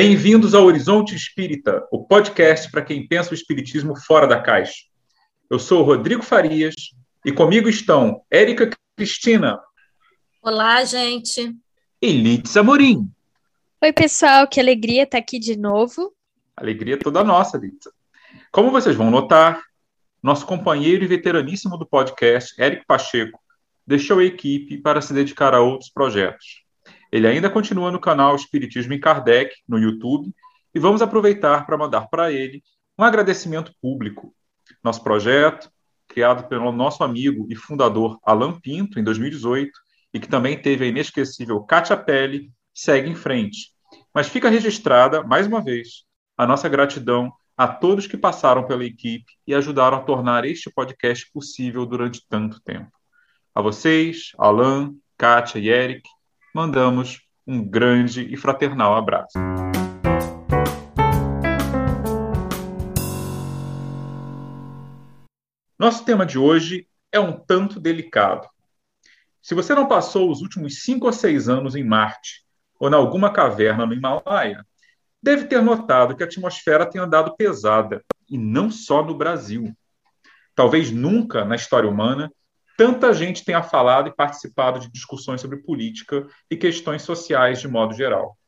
Bem-vindos ao Horizonte Espírita, o podcast para quem pensa o espiritismo fora da caixa. Eu sou o Rodrigo Farias e comigo estão Érica Cristina. Olá, gente. E Litz Amorim. Oi, pessoal, que alegria estar aqui de novo. Alegria toda nossa, Litz. Como vocês vão notar, nosso companheiro e veteraníssimo do podcast, Érico Pacheco, deixou a equipe para se dedicar a outros projetos. Ele ainda continua no canal Espiritismo em Kardec, no YouTube, e vamos aproveitar para mandar para ele um agradecimento público. Nosso projeto, criado pelo nosso amigo e fundador Alan Pinto, em 2018, e que também teve a inesquecível Kátia Pelle, segue em frente. Mas fica registrada, mais uma vez, a nossa gratidão a todos que passaram pela equipe e ajudaram a tornar este podcast possível durante tanto tempo. A vocês, Alan, Kátia e Eric, mandamos um grande e fraternal abraço. Nosso tema de hoje é um tanto delicado. Se você não passou os últimos cinco ou seis anos em Marte ou em alguma caverna no Himalaia, deve ter notado que a atmosfera tem andado pesada, e não só no Brasil. Talvez nunca na história humana tanta gente tenha falado e participado de discussões sobre política e questões sociais de modo geral.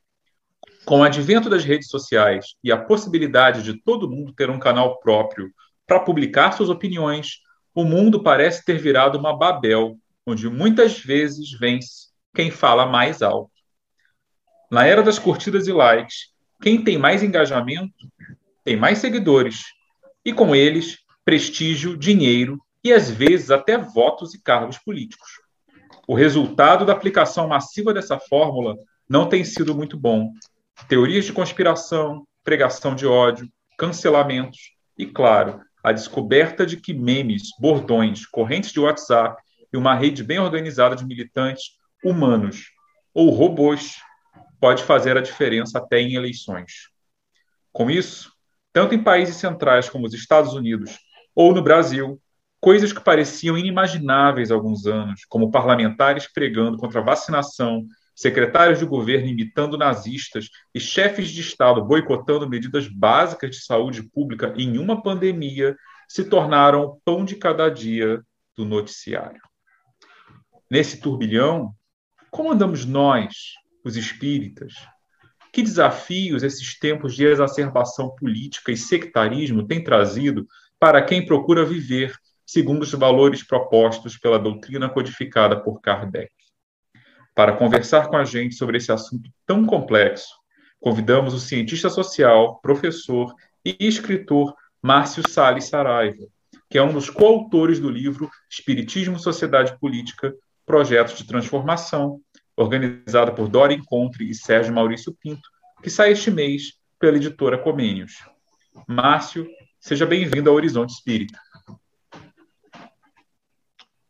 Com o advento das redes sociais e a possibilidade de todo mundo ter um canal próprio para publicar suas opiniões, o mundo parece ter virado uma Babel, onde muitas vezes vence quem fala mais alto. Na era das curtidas e likes, quem tem mais engajamento tem mais seguidores, e com eles, prestígio, dinheiro e às vezes até votos e cargos políticos. O resultado da aplicação massiva dessa fórmula não tem sido muito bom. Teorias de conspiração, pregação de ódio, cancelamentos e, claro, a descoberta de que memes, bordões, correntes de WhatsApp e uma rede bem organizada de militantes humanos ou robôs pode fazer a diferença até em eleições. Com isso, tanto em países centrais como os Estados Unidos ou no Brasil, Coisas que pareciam inimagináveis há alguns anos, como parlamentares pregando contra a vacinação, secretários de governo imitando nazistas e chefes de Estado boicotando medidas básicas de saúde pública em uma pandemia, se tornaram o pão de cada dia do noticiário. Nesse turbilhão, como andamos nós, os espíritas? Que desafios esses tempos de exacerbação política e sectarismo têm trazido para quem procura viver segundo os valores propostos pela doutrina codificada por Kardec. Para conversar com a gente sobre esse assunto tão complexo, convidamos o cientista social, professor e escritor Márcio Salles Saraiva, que é um dos coautores do livro Espiritismo, Sociedade Política, Projetos de Transformação, organizado por Dora Encontre e Sérgio Maurício Pinto, que sai este mês pela editora Comênios. Márcio, seja bem-vindo ao Horizonte Espírita.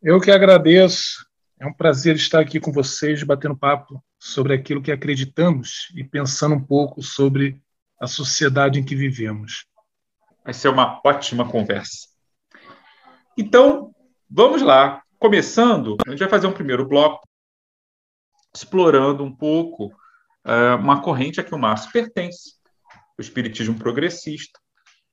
Eu que agradeço. É um prazer estar aqui com vocês, batendo papo sobre aquilo que acreditamos e pensando um pouco sobre a sociedade em que vivemos. Vai ser uma ótima conversa. Então, vamos lá. Começando, a gente vai fazer um primeiro bloco explorando um pouco uh, uma corrente a que o Márcio pertence, o espiritismo progressista.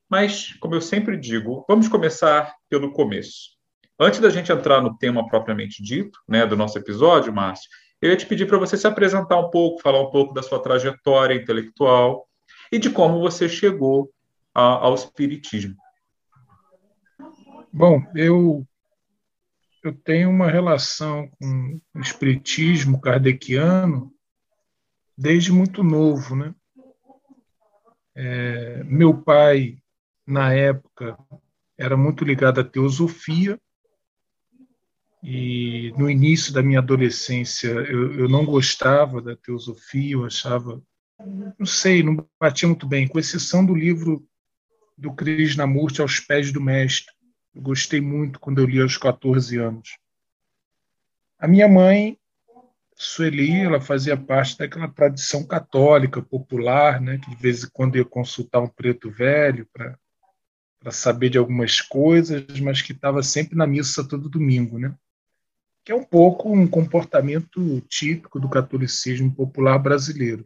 Mas, como eu sempre digo, vamos começar pelo começo. Antes da gente entrar no tema propriamente dito, né, do nosso episódio, Márcio, eu ia te pedir para você se apresentar um pouco, falar um pouco da sua trajetória intelectual e de como você chegou a, ao espiritismo. Bom, eu eu tenho uma relação com o espiritismo kardeciano desde muito novo, né? É, meu pai na época era muito ligado à teosofia e no início da minha adolescência eu, eu não gostava da teosofia, eu achava, não sei, não batia muito bem, com exceção do livro do Krishnamurti aos pés do mestre. Eu gostei muito quando eu li aos 14 anos. A minha mãe, Sueli, ela fazia parte daquela tradição católica popular, né, que de vez em quando ia consultar um preto velho para saber de algumas coisas, mas que estava sempre na missa todo domingo, né? Que é um pouco um comportamento típico do catolicismo popular brasileiro.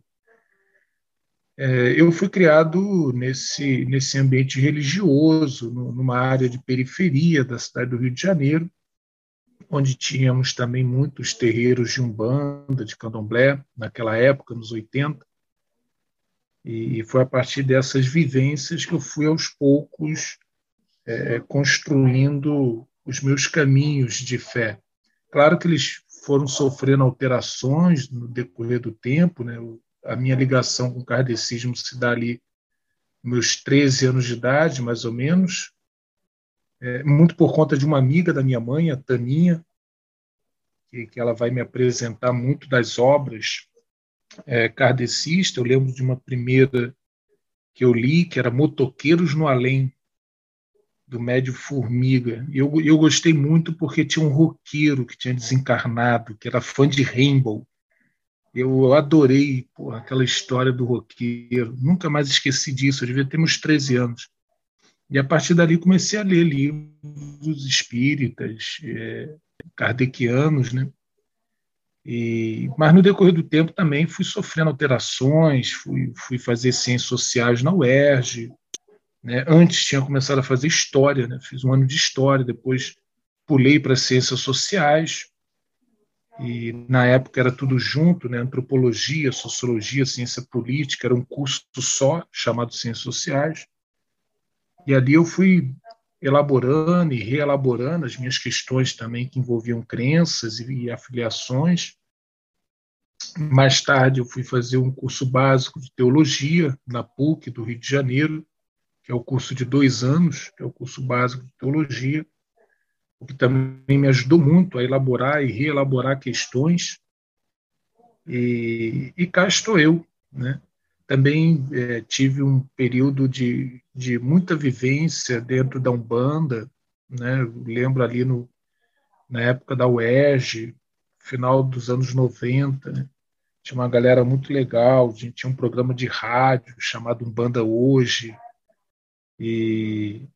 é, eu fui criado nesse, nesse ambiente religioso, numa área de periferia da cidade do Rio de Janeiro, onde tínhamos também muitos terreiros de umbanda, de candomblé, naquela época, nos 80. E foi a partir dessas vivências que eu fui aos poucos é, construindo os meus caminhos de fé. Claro que eles foram sofrendo alterações no decorrer do tempo, né? a minha ligação com o kardecismo se dá ali meus 13 anos de idade, mais ou menos, é, muito por conta de uma amiga da minha mãe, a Taninha, que, que ela vai me apresentar muito das obras é, kardecistas. Eu lembro de uma primeira que eu li, que era Motoqueiros no Além, do Médio Formiga. Eu, eu gostei muito porque tinha um roqueiro que tinha desencarnado, que era fã de Rainbow. Eu adorei porra, aquela história do roqueiro. Nunca mais esqueci disso. Eu devia ter uns 13 anos. E a partir dali comecei a ler livros espíritas, é, kardecianos, né? E, mas no decorrer do tempo também fui sofrendo alterações, fui, fui fazer ciências sociais na UERJ, né? Antes tinha começado a fazer história, né? fiz um ano de história, depois pulei para ciências sociais, e na época era tudo junto, né? antropologia, sociologia, ciência política, era um curso só, chamado Ciências Sociais. E ali eu fui elaborando e reelaborando as minhas questões também que envolviam crenças e, afiliações. Mais tarde eu fui fazer um curso básico de teologia na PUC do Rio de Janeiro, que é o curso de dois anos, que é o curso básico de teologia, o que também me ajudou muito a elaborar e reelaborar questões. E, e cá estou eu, né? Também é, tive um período de, de muita vivência dentro da Umbanda, né? lembro ali no, na época da UERJ, final dos anos 90, né? tinha uma galera muito legal, tinha um programa de rádio chamado Umbanda Hoje, e,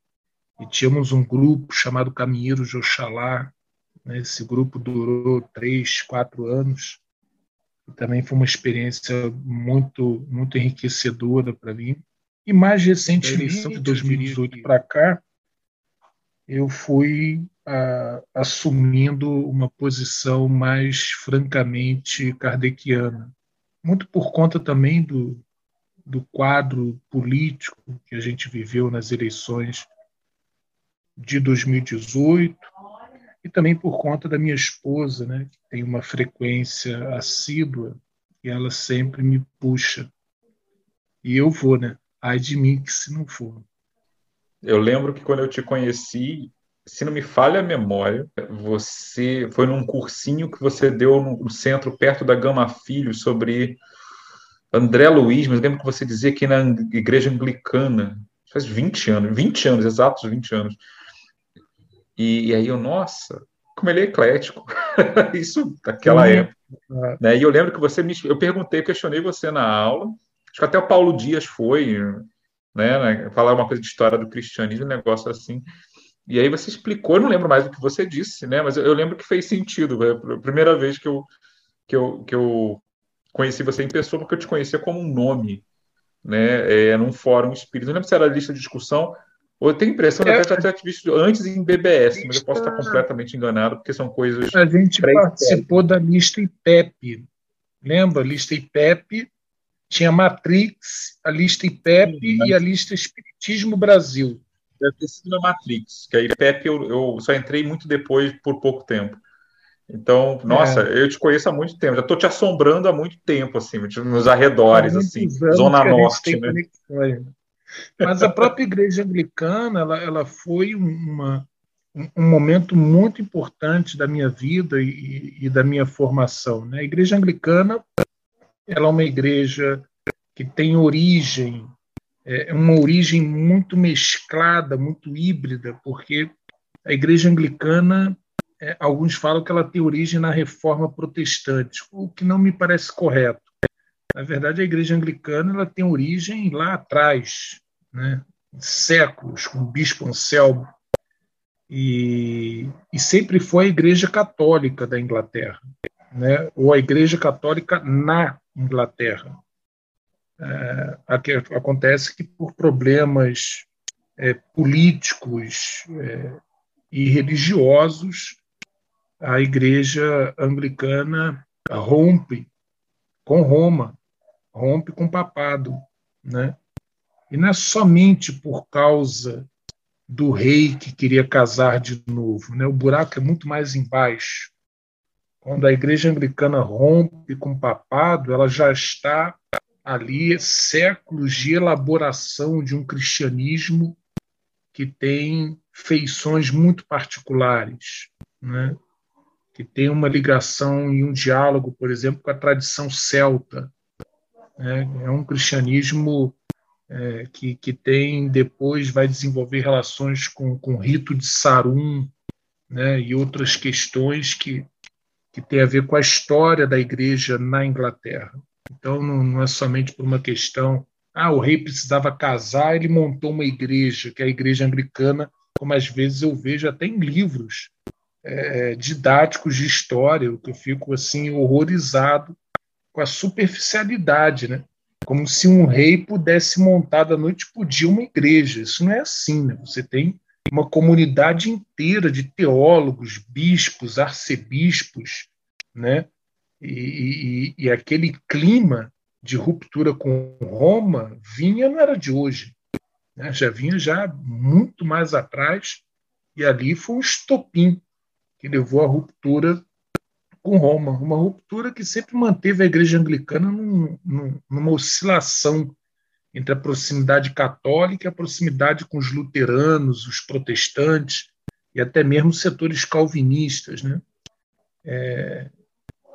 e tínhamos um grupo chamado Caminheiros de Oxalá. Né? Esse grupo durou três, quatro anos. E também foi uma experiência muito, muito enriquecedora para mim. E mais recentemente, de 2018 para cá, eu fui a, assumindo uma posição mais francamente kardeciana. Muito por conta também do, do quadro político que a gente viveu nas eleições de 2018 e também por conta da minha esposa, né, que tem uma frequência assídua e ela sempre me puxa. E eu vou, né? Ai de mim que se não for. Eu lembro que quando eu te conheci, se não me falha a memória, você foi num cursinho que você deu no centro perto da Gama Filho sobre André Luiz, mas lembro que você dizia que na igreja anglicana, faz 20 anos, 20 anos, exatos 20 anos. E, e aí eu, nossa, como ele é eclético. Isso daquela uhum. época. Né? E eu lembro que você me. Eu perguntei, questionei você na aula, acho que até o Paulo Dias foi, né, né, falar uma coisa de história do cristianismo, um negócio assim. E aí você explicou, eu não lembro mais do que você disse, né? Mas eu, eu lembro que fez sentido. Foi a primeira vez que eu, que eu, que eu conheci você em pessoa porque eu te conhecia como um nome, né? É, num fórum espírita. Não lembro se era lista de discussão, ou eu tenho a impressão de é, até já ter visto antes em BBS, mas eu posso estar completamente enganado, porque são coisas. A gente participou da lista IPEP. Lembra? A lista IPEP tinha Matrix, a lista IPEP Sim, mas... e a lista Espiritismo Brasil. Deve ter sido na Matrix, que a IPEP eu, eu só entrei muito depois, por pouco tempo. Então, nossa, é. eu te conheço há muito tempo, já estou te assombrando há muito tempo, assim, nos arredores, assim, Zona Norte, né? Mas a própria igreja anglicana, ela, ela foi uma, um momento muito importante da minha vida e, e da minha formação. Né? A igreja anglicana, ela é uma igreja que tem origem, é uma origem muito mesclada, muito híbrida, porque a igreja anglicana é, alguns falam que ela tem origem na reforma protestante, o que não me parece correto. Na verdade, a igreja anglicana ela tem origem lá atrás, né, séculos, com o bispo Anselmo, e, e sempre foi a igreja católica da Inglaterra, né, ou a igreja católica na Inglaterra. É, acontece que por problemas é, políticos é, e religiosos, a Igreja Anglicana rompe com Roma, rompe com o papado, né? E não é somente por causa do rei que queria casar de novo, né? O buraco é muito mais embaixo. Quando a Igreja Anglicana rompe com o papado, ela já está ali séculos de elaboração de um cristianismo que tem feições muito particulares, né? Que tem uma ligação e um diálogo, por exemplo, com a tradição celta. Né? É um cristianismo é, que, que tem, depois vai desenvolver relações com, com o rito de Sarum né? e outras questões que, que têm a ver com a história da igreja na Inglaterra. Então, não, não é somente por uma questão ah, o rei precisava casar, ele montou uma igreja, que é a igreja anglicana, como às vezes eu vejo até em livros é, didáticos de história, que eu fico assim horrorizado com a superficialidade, né? Como se um rei pudesse montar da noite para o dia uma igreja. Isso não é assim, né? Você tem uma comunidade inteira de teólogos, bispos, arcebispos, né? E, e, e, aquele clima de ruptura com Roma vinha não era de hoje, né? já vinha já muito mais atrás e ali foi um estopim levou à ruptura com Roma, uma ruptura que sempre manteve a Igreja Anglicana num, num, numa oscilação entre a proximidade católica e a proximidade com os luteranos, os protestantes e até mesmo setores calvinistas, né? É,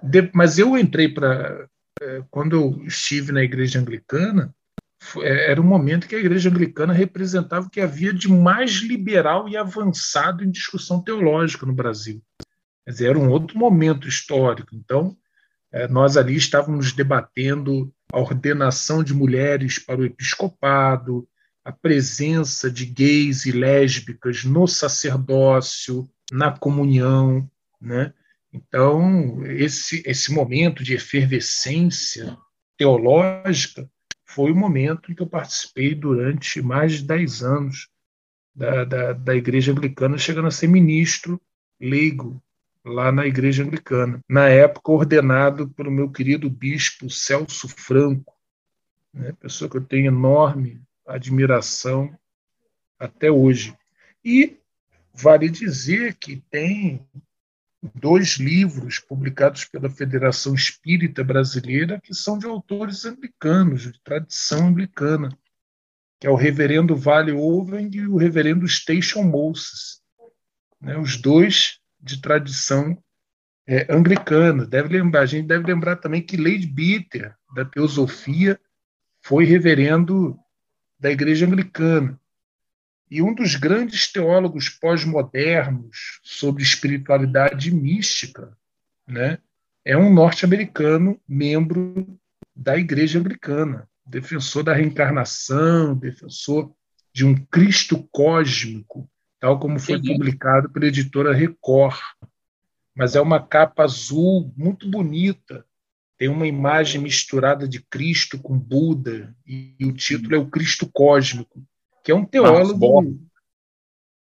de, mas eu entrei para é, quando eu estive na Igreja Anglicana era um momento que a Igreja Anglicana representava o que havia de mais liberal e avançado em discussão teológica no Brasil. Era um outro momento histórico. Então, é, nós ali estávamos debatendo a ordenação de mulheres para o episcopado, a presença de gays e lésbicas no sacerdócio, na comunhão, né? Então, esse, esse momento de efervescência teológica foi o momento em que eu participei durante mais de 10 anos da, da, da Igreja Anglicana, chegando a ser ministro leigo lá na Igreja Anglicana. Na época, ordenado pelo meu querido bispo Celso Franco, né, pessoa que eu tenho enorme admiração até hoje. E vale dizer que tem dois livros publicados pela Federação Espírita Brasileira que são de autores anglicanos, de tradição anglicana, que é o Reverendo Vale Owen e o Reverendo Station Moses, né, os dois de tradição é, anglicana. Deve lembrar, a gente deve lembrar também que Lady Bitter, da Teosofia, foi reverendo da Igreja Anglicana. E um dos grandes teólogos pós-modernos sobre espiritualidade mística né, é um norte-americano, membro da Igreja Anglicana, defensor da reencarnação, defensor de um Cristo cósmico, tal como foi Entendi. publicado pela editora Record. Mas é uma capa azul muito bonita. Tem uma imagem misturada de Cristo com Buda, e, e o título é O Cristo Cósmico que é um teólogo.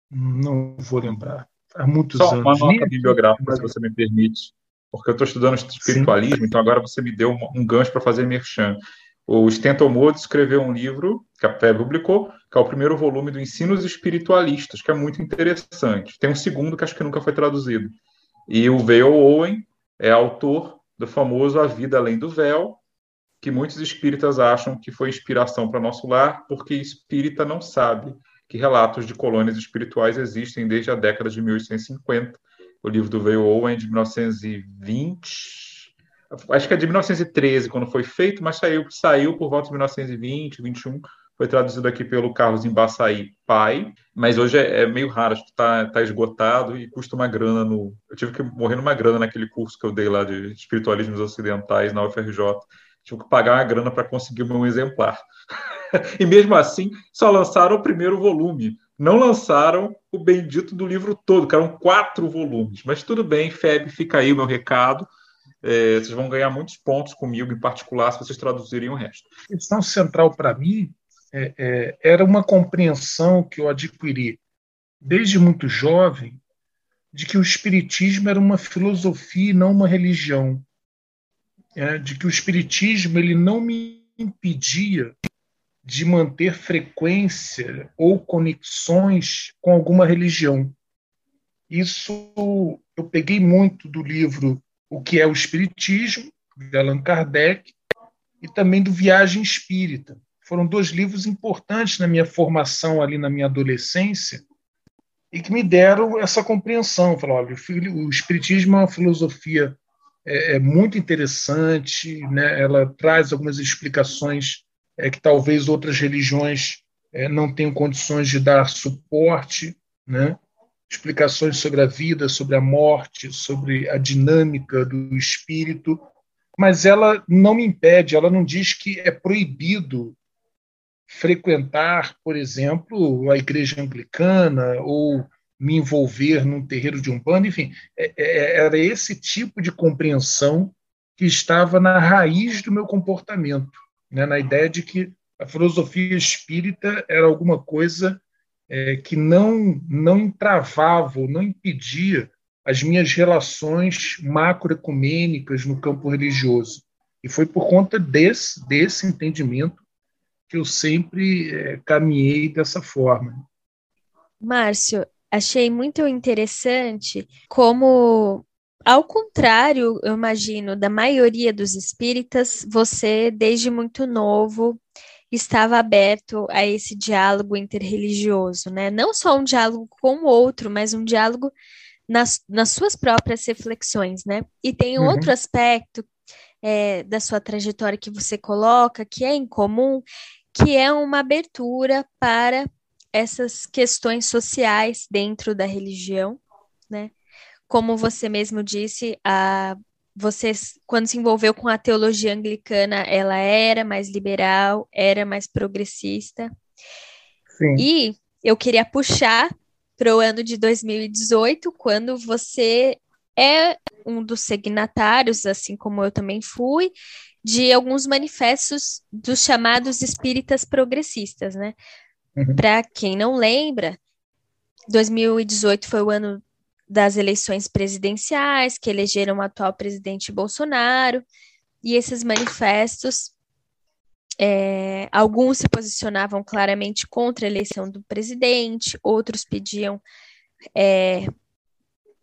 Não vou lembrar. Há muitos Só anos. uma nota bibliográfica, se você me permite, porque eu estou estudando espiritualismo, Sim. então agora você me deu um, gancho para fazer merchan. O Stenton Moore escreveu um livro, que a FEB publicou, que é o primeiro volume do Ensinos Espiritualistas, que é muito interessante. Tem um segundo que acho que nunca foi traduzido. E o Vale Owen é autor do famoso A Vida Além do Véu, que muitos espíritas acham que foi inspiração para nosso lar, porque espírita não sabe que relatos de colônias espirituais existem desde a década de 1850. O livro do Veio Owen de 1920, acho que é de 1913 quando foi feito, mas saiu, saiu por volta de 1920, 21. Foi traduzido aqui pelo Carlos Embaçaí Pai, mas hoje é, é meio raro, acho que está tá esgotado e custa uma grana no. Eu tive que morrer numa grana naquele curso que eu dei lá de espiritualismos ocidentais na UFRJ tive que pagar uma grana para conseguir meu exemplar. e mesmo assim, só lançaram o primeiro volume. Não lançaram o bendito do livro todo, que eram quatro volumes. Mas tudo bem, Feb, fica aí o meu recado. é, vocês vão ganhar muitos pontos comigo, em particular, se vocês traduzirem o resto. A questão central para mim é, é, era uma compreensão que eu adquiri desde muito jovem de que o espiritismo era uma filosofia e não uma religião, é, de que o espiritismo ele não me impedia de manter frequência ou conexões com alguma religião. Isso eu peguei muito do livro O que é o Espiritismo, de Allan Kardec, e também do Viagem Espírita. Foram dois livros importantes na minha formação ali na minha adolescência e que me deram essa compreensão. Falar, olha, o Espiritismo é uma filosofia é, é muito interessante, né? ela traz algumas explicações é, que talvez outras religiões é, não tenham condições de dar suporte, né? explicações sobre a vida, sobre a morte, sobre a dinâmica do espírito, mas ela não me impede, ela não diz que é proibido frequentar, por exemplo, a igreja anglicana ou me envolver num terreiro de umbanda, enfim, é, é, era esse tipo de compreensão que estava na raiz do meu comportamento né, na ideia de que a filosofia espírita era alguma coisa é, que não, não entravava não impedia as minhas relações macroecumênicas no campo religioso. E foi por conta desse, desse entendimento que eu sempre é, caminhei dessa forma. Márcio, achei muito interessante como ao contrário, eu imagino, da maioria dos espíritas, você, desde muito novo, estava aberto a esse diálogo interreligioso, né? Não só um diálogo com o outro, mas um diálogo nas, nas suas próprias reflexões, né? E tem uhum. outro aspecto é, da sua trajetória que você coloca, que é incomum, que é uma abertura para essas questões sociais dentro da religião, né? como você mesmo disse, a, você, quando se envolveu com a teologia anglicana, ela era mais liberal, era mais progressista. Sim. E eu queria puxar para o ano de 2018, quando você é um dos signatários, assim como eu também fui, de alguns manifestos dos chamados espíritas progressistas, né? Uhum. Para quem não lembra, 2018 foi o ano das eleições presidenciais, que elegeram o atual presidente Bolsonaro, e esses manifestos, é, alguns se posicionavam claramente contra a eleição do presidente, outros pediam é,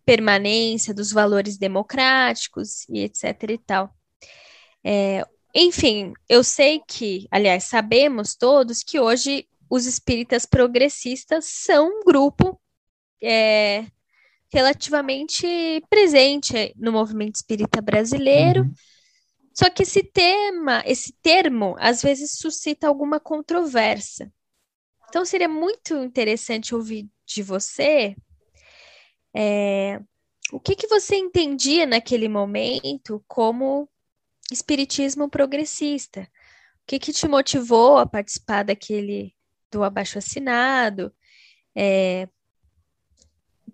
permanência dos valores democráticos e etc e tal. É, enfim, eu sei que, aliás, sabemos todos que hoje os espíritas progressistas são um grupo é, relativamente presente no movimento espírita brasileiro. Uhum. Só que esse tema, esse termo, às vezes suscita alguma controvérsia. Então seria muito interessante ouvir de você é, o que, que você entendia naquele momento como espiritismo progressista. O que, que te motivou a participar daquele do abaixo assinado? É,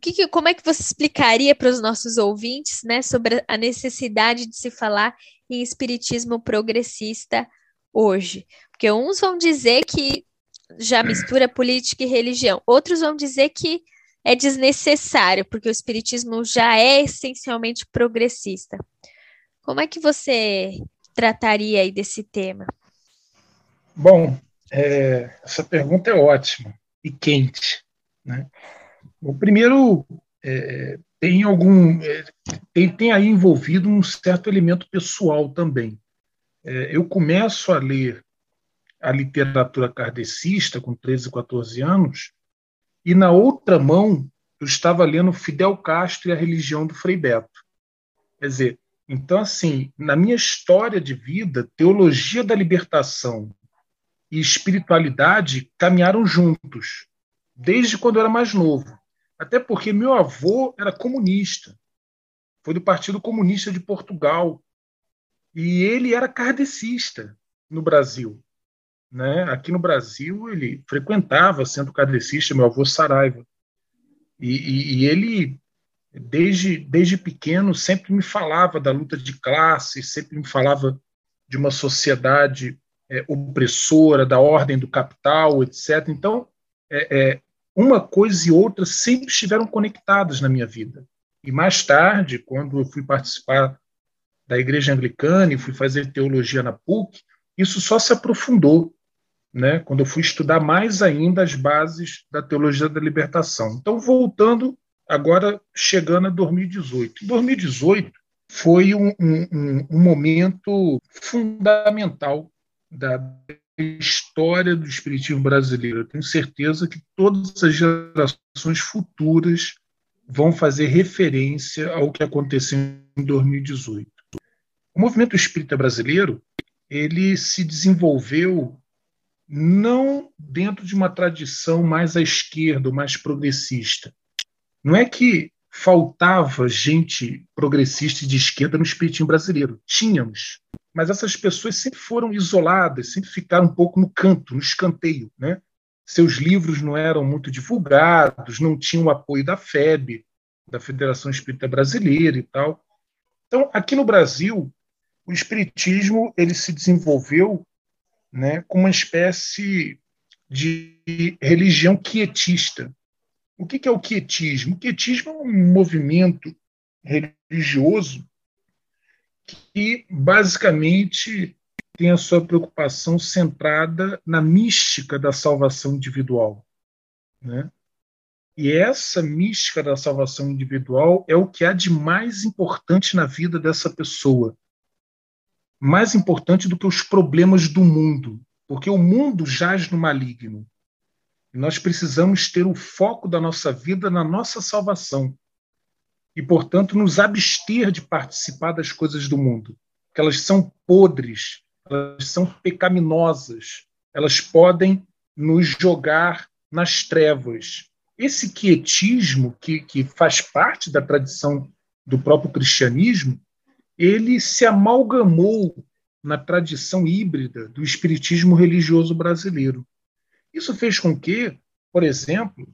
que, que, como é que você explicaria para os nossos ouvintes né, sobre a necessidade de se falar em espiritismo progressista hoje? Porque uns vão dizer que já mistura política e religião, outros vão dizer que é desnecessário, porque o espiritismo já é essencialmente progressista. Como é que você trataria aí desse tema? Bom, é, essa pergunta é ótima e quente, né? O primeiro é, tem algum é, tem, tem aí envolvido um certo elemento pessoal também. É, eu começo a ler a literatura kardecista com 13, 14 anos, e na outra mão eu estava lendo Fidel Castro e a religião do Frei Beto. Quer dizer, então assim, na minha história de vida, teologia da libertação e espiritualidade caminharam juntos, desde quando eu era mais novo. Até porque meu avô era comunista, foi do Partido Comunista de Portugal, e ele era kardecista no Brasil. Né? Aqui no Brasil, ele frequentava centro kardecista, meu avô Saraiva. E, e, e ele desde, desde pequeno, sempre me falava da luta de classe, sempre me falava de uma sociedade é, opressora, da ordem do capital, etc. Então, é, é, uma coisa e outra sempre estiveram conectadas na minha vida. E mais tarde, quando eu fui participar da Igreja Anglicana e fui fazer teologia na PUC, isso só se aprofundou, né? Quando eu fui estudar mais ainda as bases da teologia da libertação. Então, voltando agora, chegando a 2018. 2018 foi um, um, um momento fundamental da história do espiritismo brasileiro. Eu tenho certeza que todas as gerações futuras vão fazer referência ao que aconteceu em 2018. O movimento espírita brasileiro ele se desenvolveu não dentro de uma tradição mais à esquerda, mais progressista. Não é que faltava gente progressista e de esquerda no espiritismo brasileiro. Tínhamos. Mas essas pessoas sempre foram isoladas, sempre ficaram um pouco no canto, no escanteio. Né? Seus livros não eram muito divulgados, não tinham o apoio da FEB, da Federação Espírita Brasileira e tal. Então, aqui no Brasil, o espiritismo ele se desenvolveu né, como uma espécie de religião quietista. O que é o quietismo? O quietismo é um movimento religioso que basicamente tem a sua preocupação centrada na mística da salvação individual. Né? E essa mística da salvação individual é o que há de mais importante na vida dessa pessoa. Mais importante do que os problemas do mundo. Porque o mundo jaz no maligno. Nós precisamos ter o foco da nossa vida na nossa salvação. E, portanto, nos abster de participar das coisas do mundo. Porque elas são podres, elas são pecaminosas, elas podem nos jogar nas trevas esse quietismo, que, que faz parte da tradição do próprio cristianismo, ele se amalgamou na tradição híbrida do espiritismo religioso brasileiro. Isso fez com que, por exemplo,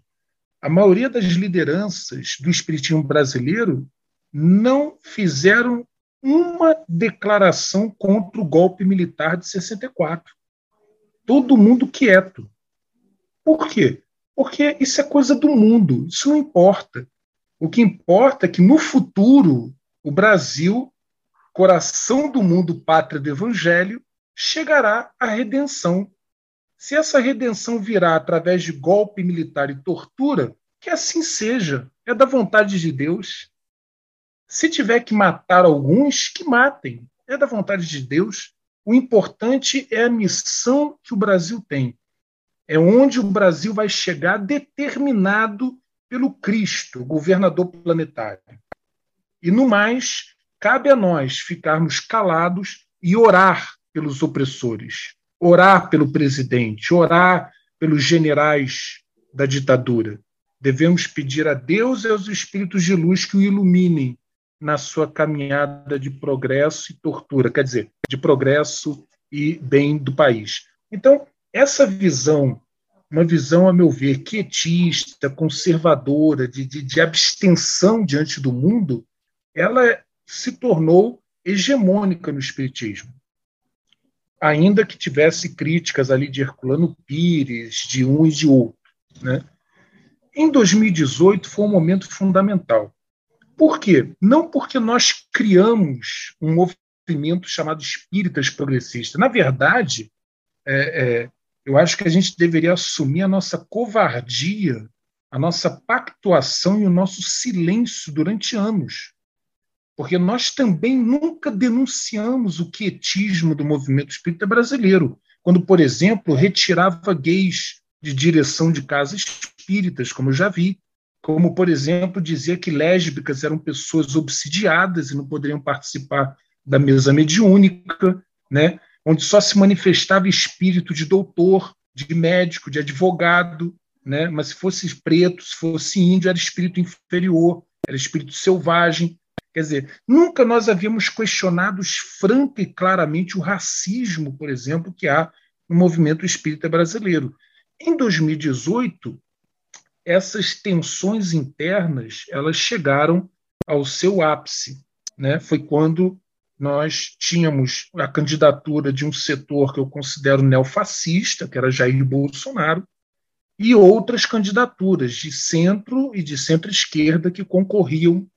a maioria das lideranças do espiritismo brasileiro não fizeram uma declaração contra o golpe militar de 64. Todo mundo quieto. Por quê? Porque isso é coisa do mundo, isso não importa. O que importa é que no futuro o Brasil, coração do mundo, pátria do evangelho, chegará à redenção. Se essa redenção virá através de golpe militar e tortura, que assim seja, é da vontade de Deus. Se tiver que matar alguns, que matem, é da vontade de Deus. O importante é a missão que o Brasil tem é onde o Brasil vai chegar determinado pelo Cristo, governador planetário. E no mais, cabe a nós ficarmos calados e orar pelos opressores, orar pelo presidente, orar pelos generais da ditadura. Devemos pedir a Deus e aos espíritos de luz que o iluminem na sua caminhada de progresso e tortura, quer dizer, de progresso e bem do país. Então, essa visão, uma visão, a meu ver, quietista, conservadora, de, de, de abstenção diante do mundo, ela se tornou hegemônica no Espiritismo. Ainda que tivesse críticas ali de Herculano Pires, de um e de outro. Né? Em 2018 foi um momento fundamental. Por quê? Não porque nós criamos um movimento chamado espíritas progressistas. Na verdade, é, é, eu acho que a gente deveria assumir a nossa covardia, a nossa pactuação e o nosso silêncio durante anos. Porque nós também nunca denunciamos o quietismo do movimento espírita brasileiro, quando, por exemplo, retirava gays de direção de casas espíritas, como eu já vi, como, por exemplo, dizia que lésbicas eram pessoas obsidiadas e não poderiam participar da mesa mediúnica, né? onde só se manifestava espírito de doutor, de médico, de advogado, né? mas se fosse preto, se fosse índio, era espírito inferior, era espírito selvagem. Quer dizer, nunca nós havíamos questionado franca e claramente o racismo, por exemplo, que há no movimento espírita brasileiro. Em 2018, essas tensões internas elas chegaram ao seu ápice. Né? Foi quando nós tínhamos a candidatura de um setor que eu considero neofascista, que era Jair Bolsonaro, e outras candidaturas de centro e de centro-esquerda que concorriam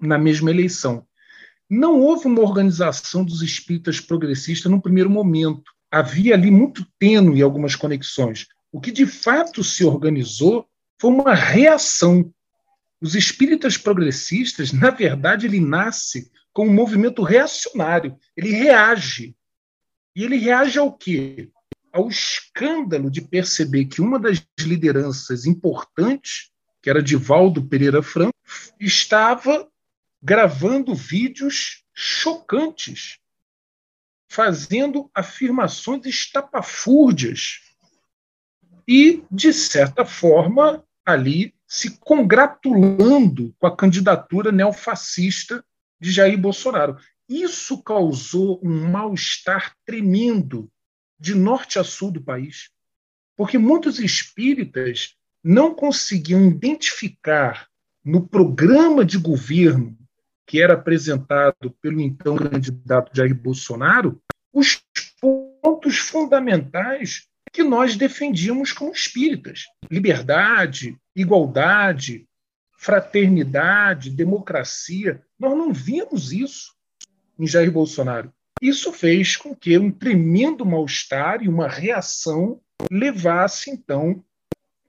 na mesma eleição. Não houve uma organização dos espíritas progressistas no primeiro momento. Havia ali muito tênue algumas conexões. O que de fato se organizou foi uma reação. Os espíritas progressistas, na verdade, ele nasce com um movimento reacionário. Ele reage. E ele reage ao quê? Ao escândalo de perceber que uma das lideranças importantes, que era Divaldo Pereira Franco, estava gravando vídeos chocantes, fazendo afirmações estapafúrdias e, de certa forma, ali se congratulando com a candidatura neofascista de Jair Bolsonaro. Isso causou um mal-estar tremendo de norte a sul do país, porque muitos espíritas não conseguiam identificar no programa de governo que era apresentado pelo então candidato Jair Bolsonaro os pontos fundamentais que nós defendíamos como espíritas: liberdade, igualdade, fraternidade, democracia. Nós não vimos isso em Jair Bolsonaro. Isso fez com que um tremendo mal-estar e uma reação levasse, então,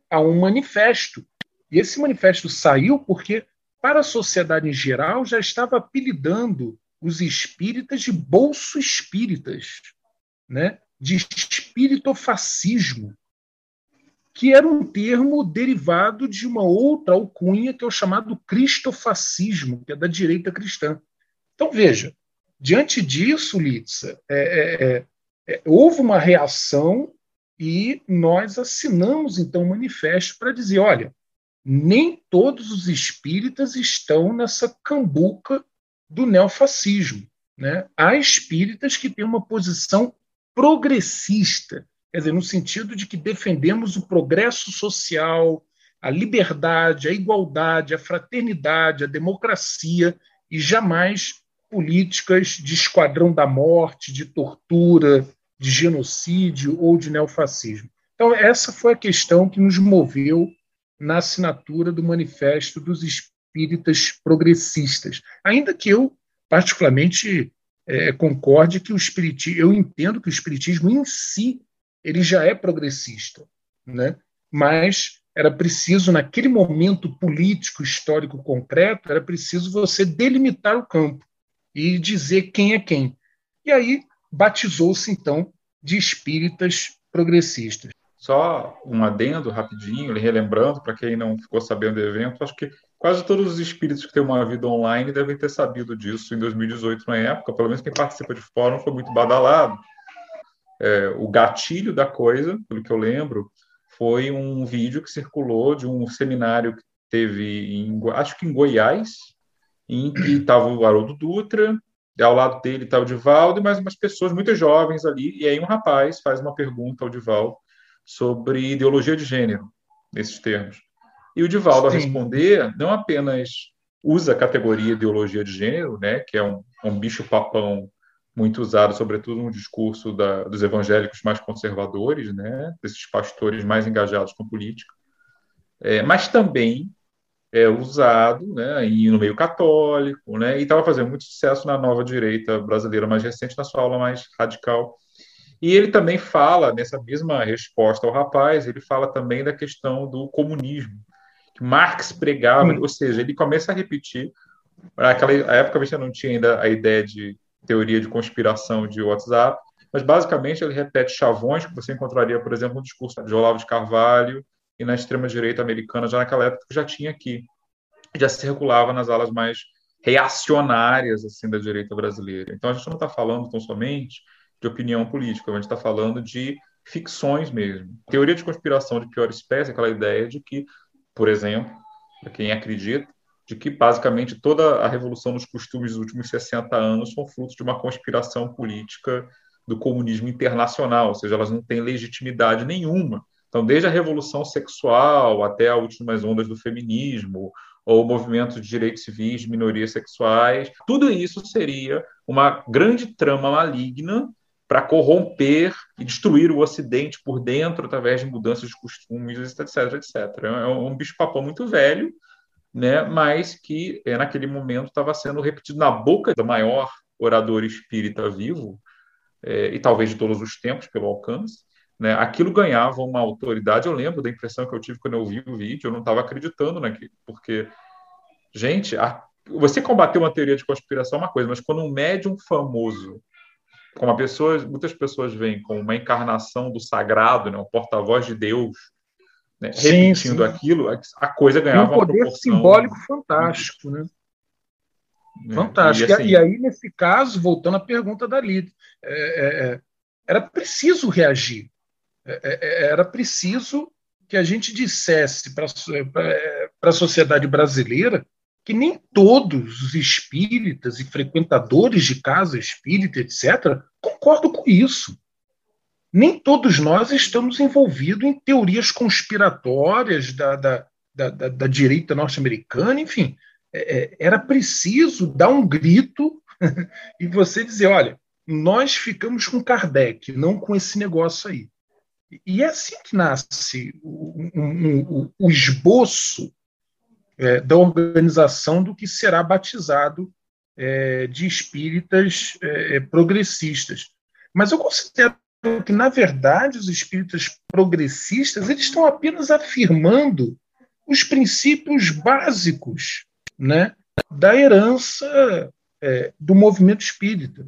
a um manifesto. E esse manifesto saiu porque, para a sociedade em geral, já estava apelidando os espíritas de bolso espíritas, né? de espiritofascismo, que era um termo derivado de uma outra alcunha que é o chamado cristofascismo, que é da direita cristã. Então, veja, diante disso, Litsa, é, é, é, é, houve uma reação e nós assinamos, então, um manifesto para dizer: olha, nem todos os espíritas estão nessa cambuca do neofascismo. Né? Há espíritas que têm uma posição progressista, quer dizer, no sentido de que defendemos o progresso social, a liberdade, a igualdade, a fraternidade, a democracia e jamais políticas de esquadrão da morte, de tortura, de genocídio ou de neofascismo. Então, essa foi a questão que nos moveu na assinatura do Manifesto dos Espíritas Progressistas. Ainda que eu, particularmente, é, concorde que o espiritismo, eu entendo que o espiritismo em si ele já é progressista, né? Mas era preciso naquele momento político, histórico concreto, era preciso você delimitar o campo e dizer quem é quem. E aí batizou-se então de espíritas progressistas. Só um adendo rapidinho, relembrando para quem não ficou sabendo do evento, acho que Quase todos os espíritos que têm uma vida online devem ter sabido disso em 2018, na época. Pelo menos quem participa de fórum foi muito badalado. É, o gatilho da coisa, pelo que eu lembro, foi um vídeo que circulou de um seminário que teve, em, acho que em Goiás, em que estava o Haroldo Dutra, ao lado dele estava o Divaldo e mais umas pessoas muito jovens ali. E aí um rapaz faz uma pergunta ao Divaldo sobre ideologia de gênero, nesses termos. E o Divaldo, Sim. a responder, não apenas usa a categoria ideologia de gênero, né, que é um, um bicho-papão muito usado, sobretudo no discurso da, dos evangélicos mais conservadores, né, desses pastores mais engajados com política, é, mas também é usado né, no meio católico, né, e estava fazendo muito sucesso na nova direita brasileira mais recente, na sua aula mais radical. E ele também fala, nessa mesma resposta ao rapaz, ele fala também da questão do comunismo, Marx pregava, ou seja, ele começa a repetir. Naquela época você não tinha ainda a ideia de teoria de conspiração de WhatsApp, mas basicamente ele repete chavões que você encontraria, por exemplo, no discurso de Olavo de Carvalho e na extrema-direita americana, já naquela época que já tinha aqui. Já circulava nas alas mais reacionárias assim da direita brasileira. Então a gente não está falando tão somente de opinião política, a gente está falando de ficções mesmo. Teoria de conspiração de pior espécie, aquela ideia de que por exemplo, para quem acredita, de que basicamente toda a revolução dos costumes dos últimos 60 anos são frutos de uma conspiração política do comunismo internacional, ou seja, elas não têm legitimidade nenhuma Então, desde a revolução sexual até as últimas ondas do feminismo, ou movimentos de direitos civis de minorias sexuais, tudo isso seria uma grande trama maligna para corromper e destruir o Ocidente por dentro através de mudanças de costumes, etc, etc. É um bicho-papão muito velho, né, mas que é, naquele momento estava sendo repetido na boca do maior orador espírita vivo, é, e talvez de todos os tempos, pelo alcance, né, aquilo ganhava uma autoridade. Eu lembro da impressão que eu tive quando eu vi o vídeo, eu não estava acreditando naquilo, porque, gente, a, você combater uma teoria de conspiração é uma coisa, mas quando um médium famoso, como pessoa, muitas pessoas veem como uma encarnação do sagrado, né, um porta-voz de Deus, né, sim, repetindo sim. aquilo, a coisa ganhava um poder proporção... simbólico fantástico, né? É, fantástico. E, assim, e, aí, nesse caso, voltando à pergunta da Lid, é, é, é era preciso reagir. É, é, era preciso que a gente dissesse para a sociedade brasileira que nem todos os espíritas e frequentadores de casa espírita, etc., concordam com isso. Nem todos nós estamos envolvidos em teorias conspiratórias da, da, da, da, da direita norte-americana, enfim. É, é era preciso dar um grito e você dizer: olha, nós ficamos com Kardec, não com esse negócio aí. E é assim que nasce o, o esboço é, da organização do que será batizado é, de espíritas é, progressistas. Mas eu considero que, na verdade, os espíritas progressistas eles estão apenas afirmando os princípios básicos né, da herança é, do movimento espírita.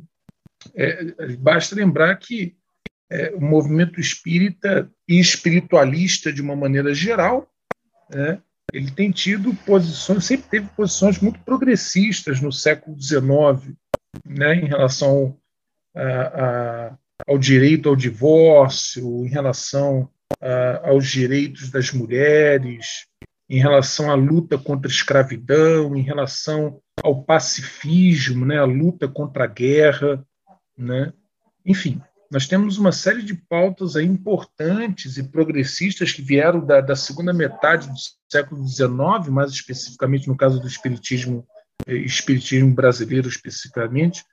É, basta lembrar que é, o movimento espírita e espiritualista, de uma maneira geral, né, ele tem tido posições, sempre teve posições muito progressistas no século XIX, né, em relação a, a, ao direito ao divórcio, em relação a, aos direitos das mulheres, em relação à luta contra a escravidão, em relação ao pacifismo, né, a luta contra a guerra, né? enfim, nós temos uma série de pautas importantes e progressistas que vieram da, da segunda metade do século XIX, mais especificamente no caso do espiritismo, eh, espiritismo brasileiro especificamente,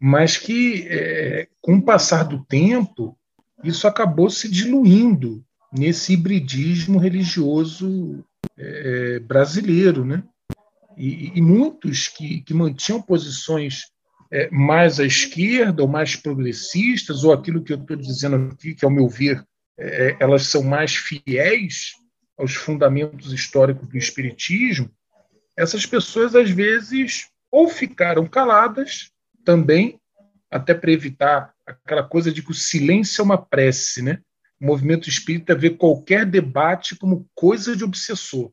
mas que, é, com o passar do tempo, isso acabou se diluindo nesse hibridismo religioso é, brasileiro, né? E, e muitos que, que mantinham posições é, mais à esquerda ou mais progressistas, ou aquilo que eu estou dizendo aqui, que, ao meu ver, é, elas são mais fiéis aos fundamentos históricos do Espiritismo, essas pessoas, às vezes, ou ficaram caladas também, até para evitar aquela coisa de que o silêncio é uma prece, né? O movimento espírita vê qualquer debate como coisa de obsessor.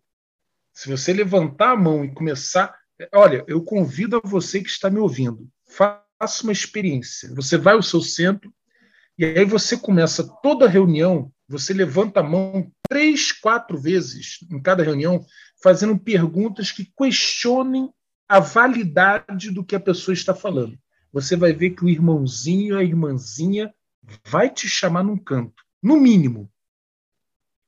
Se você levantar a mão e começar. Olha, eu convido a você que está me ouvindo, faça uma experiência. Você vai ao seu centro e aí você começa toda reunião, você levanta a mão três, quatro vezes em cada reunião, fazendo perguntas que questionem a validade do que a pessoa está falando. Você vai ver que o irmãozinho, a irmãzinha, vai te chamar num canto, no mínimo.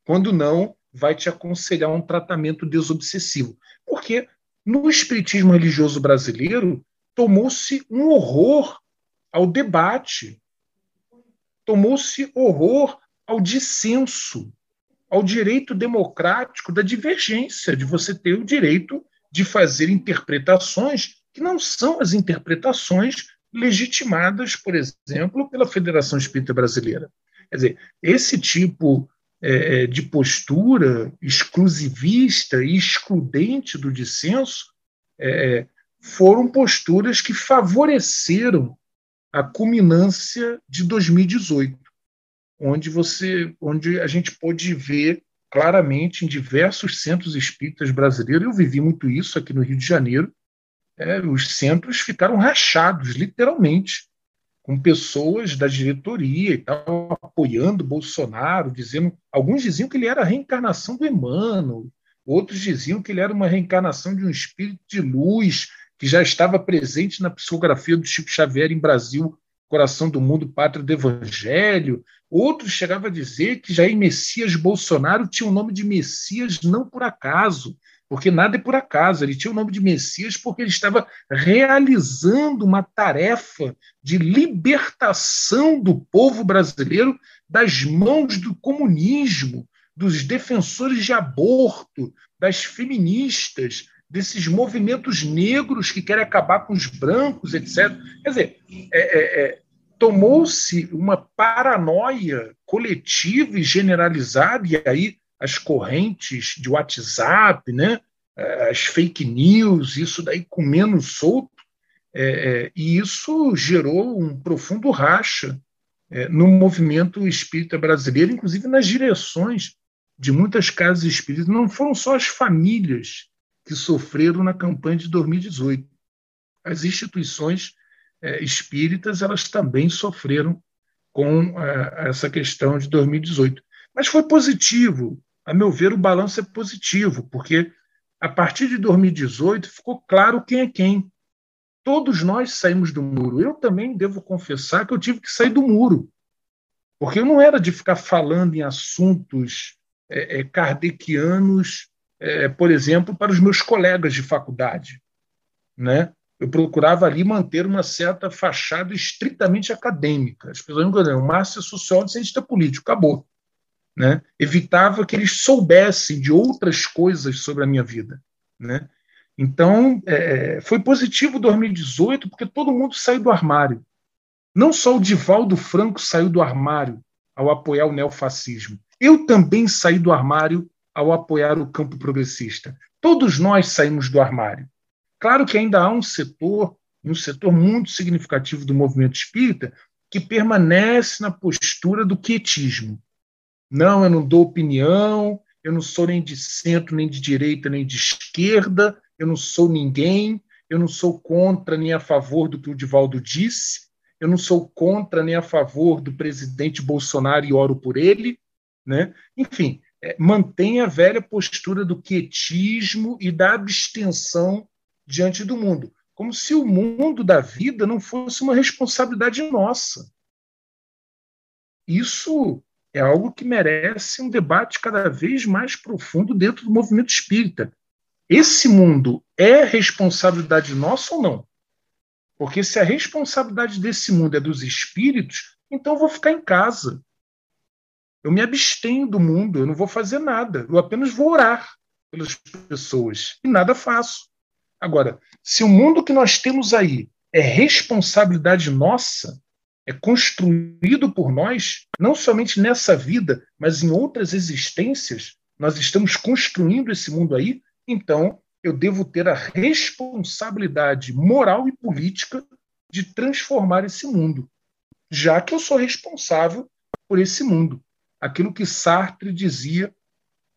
Quando não, vai te aconselhar um tratamento desobsessivo. Porque no espiritismo religioso brasileiro, tomou-se um horror ao debate, tomou-se horror ao dissenso, ao direito democrático da divergência, de você ter o direito de fazer interpretações que não são as interpretações legitimadas, por exemplo, pela Federação Espírita Brasileira. Quer dizer, esse tipo é, é de postura exclusivista e excludente do dissenso é, foram posturas que favoreceram a culminância de 2018, onde você, onde a gente pôde ver claramente em diversos centros espíritas brasileiros. Eu vivi muito isso aqui no Rio de Janeiro. É, os centros ficaram rachados, literalmente, com pessoas da diretoria e tal apoiando Bolsonaro, dizendo, alguns diziam que ele era a reencarnação do Emmanuel, outros diziam que ele era uma reencarnação de um espírito de luz que já estava presente na psicografia do Chico Xavier em Brasil coração do mundo, pátria do evangelho. Outros chegavam a dizer que Jair Messias Bolsonaro tinha o nome de Messias não por acaso, porque nada é por acaso. Ele tinha o nome de Messias porque ele estava realizando uma tarefa de libertação do povo brasileiro das mãos do comunismo, dos defensores de aborto, das feministas, desses movimentos negros que querem acabar com os brancos, etc. Quer dizer, é, é, é, tomou-se uma paranoia coletiva e generalizada, e aí as correntes de WhatsApp, né, as fake news, isso daí comendo solto, é, é, e isso gerou um profundo racha é, no movimento espírita brasileiro, inclusive nas direções de muitas casas espíritas. Não foram só as famílias que sofreram na campanha de 2018. As instituições é, espíritas elas também sofreram com é, essa questão de 2018. Mas foi positivo. A meu ver, o balanço é positivo, porque a partir de 2018 ficou claro quem é quem. Todos nós saímos do muro. Eu também devo confessar que eu tive que sair do muro, porque eu não era de ficar falando em assuntos é, é, kardecianos, é, por exemplo, para os meus colegas de faculdade. Né? Eu procurava ali manter uma certa fachada estritamente acadêmica. As pessoas não o Márcio é sociólogo cientista político, acabou. Né? Evitava que eles soubessem de outras coisas sobre a minha vida. Né? Então, é, foi positivo 2018 porque todo mundo saiu do armário. Não só o Divaldo Franco saiu do armário ao apoiar o neofascismo. Eu também saí do armário ao apoiar o campo progressista. Todos nós saímos do armário. Claro que ainda há um setor, um setor muito significativo do movimento espírita, que permanece na postura do quietismo. Não, eu não dou opinião, eu não sou nem de centro, nem de direita, nem de esquerda, eu não sou ninguém, eu não sou contra nem a favor do que o Divaldo disse, eu não sou contra nem a favor do presidente Bolsonaro e oro por ele. Né? Enfim, mantém a velha postura do quietismo e da abstenção diante do mundo, como se o mundo da vida não fosse uma responsabilidade nossa. Isso é algo que merece um debate cada vez mais profundo dentro do movimento espírita. Esse mundo é responsabilidade nossa ou não? Porque se a responsabilidade desse mundo é dos espíritos, então eu vou ficar em casa. Eu me abstenho do mundo, eu não vou fazer nada, eu apenas vou orar pelas pessoas e nada faço. Agora, se o mundo que nós temos aí é responsabilidade nossa, é construído por nós, não somente nessa vida, mas em outras existências, nós estamos construindo esse mundo aí, então eu devo ter a responsabilidade moral e política de transformar esse mundo, já que eu sou responsável por esse mundo. Aquilo que Sartre dizia,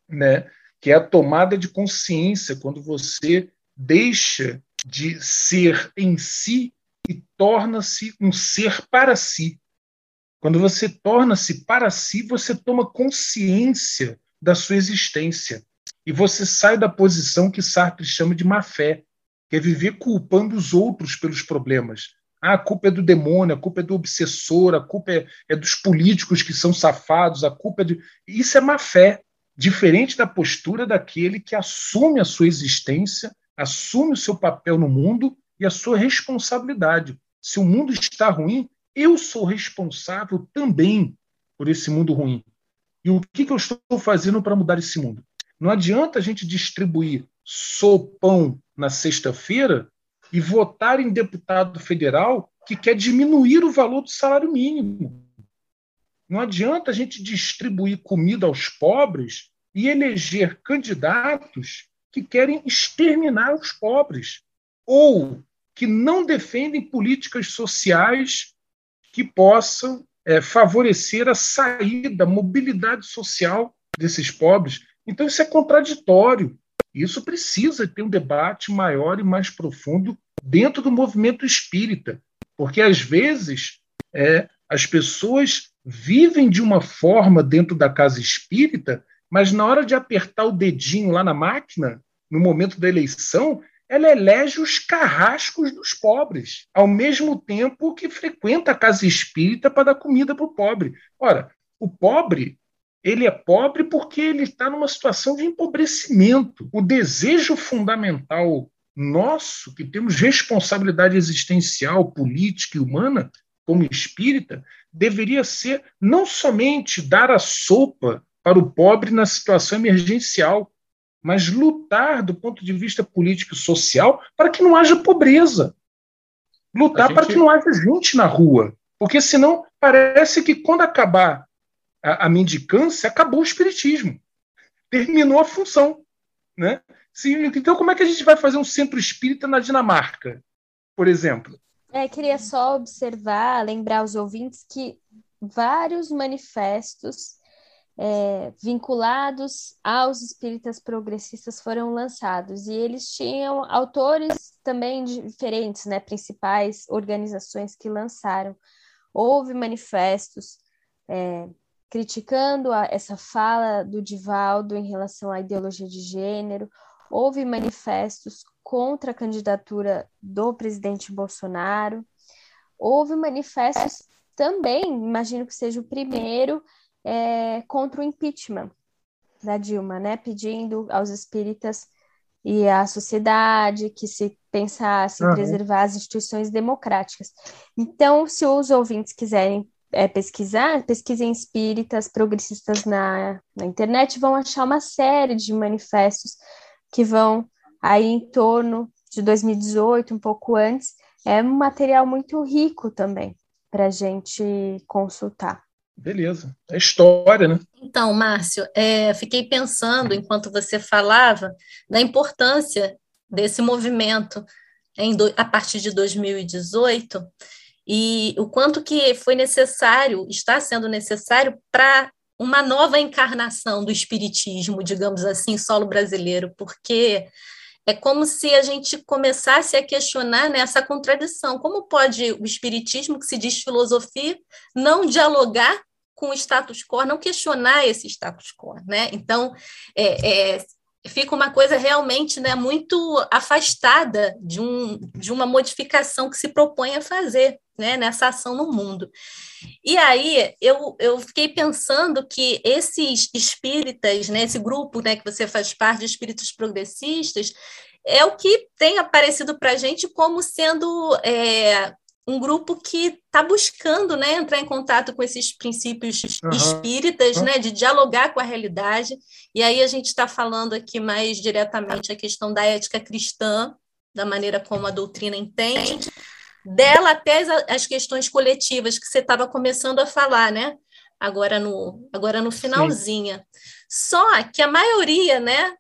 né, que é a tomada de consciência quando você deixa de ser em si e torna-se um ser para si. Quando você torna-se para si, você toma consciência da sua existência e você sai da posição que Sartre chama de má fé, que é viver culpando os outros pelos problemas. Ah, a culpa é do demônio, a culpa é do obsessor, a culpa é, é dos políticos que são safados, a culpa é de. Isso é má fé, diferente da postura daquele que assume a sua existência, assume o seu papel no mundo e a sua responsabilidade. Se o mundo está ruim, eu sou responsável também por esse mundo ruim. E o que, que eu estou fazendo para mudar esse mundo? Não adianta a gente distribuir sopão na sexta-feira e votar em deputado federal que quer diminuir o valor do salário mínimo. Não adianta a gente distribuir comida aos pobres e eleger candidatos que querem exterminar os pobres ou que não defendem políticas sociais que possam é, favorecer a saída, a mobilidade social desses pobres. Então, isso é contraditório. Isso precisa ter um debate maior e mais profundo dentro do movimento espírita, porque às vezes é, as pessoas vivem de uma forma dentro da casa espírita, mas na hora de apertar o dedinho lá na máquina, no momento da eleição, ela elege os carrascos dos pobres, ao mesmo tempo que frequenta a casa espírita para dar comida para o pobre. Ora, o pobre ele é pobre porque ele está numa situação de empobrecimento. O desejo fundamental nosso, que temos responsabilidade existencial, política e humana, como espírita, deveria ser não somente dar a sopa para o pobre na situação emergencial, mas lutar do ponto de vista político e social para que não haja pobreza. Lutar gente... para que não haja gente na rua. Porque senão parece que quando acabar a, a mendicância, acabou o espiritismo. Terminou a função. Né? Então, como é que a gente vai fazer um centro espírita na Dinamarca, por exemplo? É, queria só observar, lembrar os ouvintes que vários manifestos é, vinculados aos espíritas progressistas foram lançados e eles tinham autores também diferentes, né, principais organizações que lançaram. Houve manifestos é, criticando a, essa fala do Divaldo em relação à ideologia de gênero, houve manifestos contra a candidatura do presidente Bolsonaro, houve manifestos também, imagino que seja o primeiro, é, contra o impeachment da Dilma, né? Pedindo aos espíritas e à sociedade que se pensasse uhum. em preservar as instituições democráticas. Então, se os ouvintes quiserem é, pesquisar, pesquisem espíritas progressistas na, na internet, vão achar uma série de manifestos que vão aí em torno de 2018, um pouco antes. É um material muito rico também para a gente consultar. Beleza. É história, né? Então, Márcio, é, fiquei pensando, enquanto você falava, da importância desse movimento em do, a partir de 2018 e o quanto que foi necessário, está sendo necessário para uma nova encarnação do espiritismo, digamos assim, solo brasileiro, porque é como se a gente começasse a questionar né, essa contradição. Como pode o espiritismo, que se diz filosofia, não dialogar com o status quo, não questionar esse status quo, né? Então, é, é, fica uma coisa realmente né, muito afastada de, um, de uma modificação que se propõe a fazer né, nessa ação no mundo. E aí eu, eu fiquei pensando que esses espíritas, né, esse grupo né, que você faz parte de espíritos progressistas, é o que tem aparecido para a gente como sendo é, um grupo que está buscando né, entrar em contato com esses princípios uhum. espíritas, uhum. né, de dialogar com a realidade. E aí a gente está falando aqui mais diretamente a questão da ética cristã, da maneira como a doutrina entende, dela até as, as questões coletivas que você estava começando a falar, né? Agora no, agora no finalzinha. Sim. Só que a maioria, né,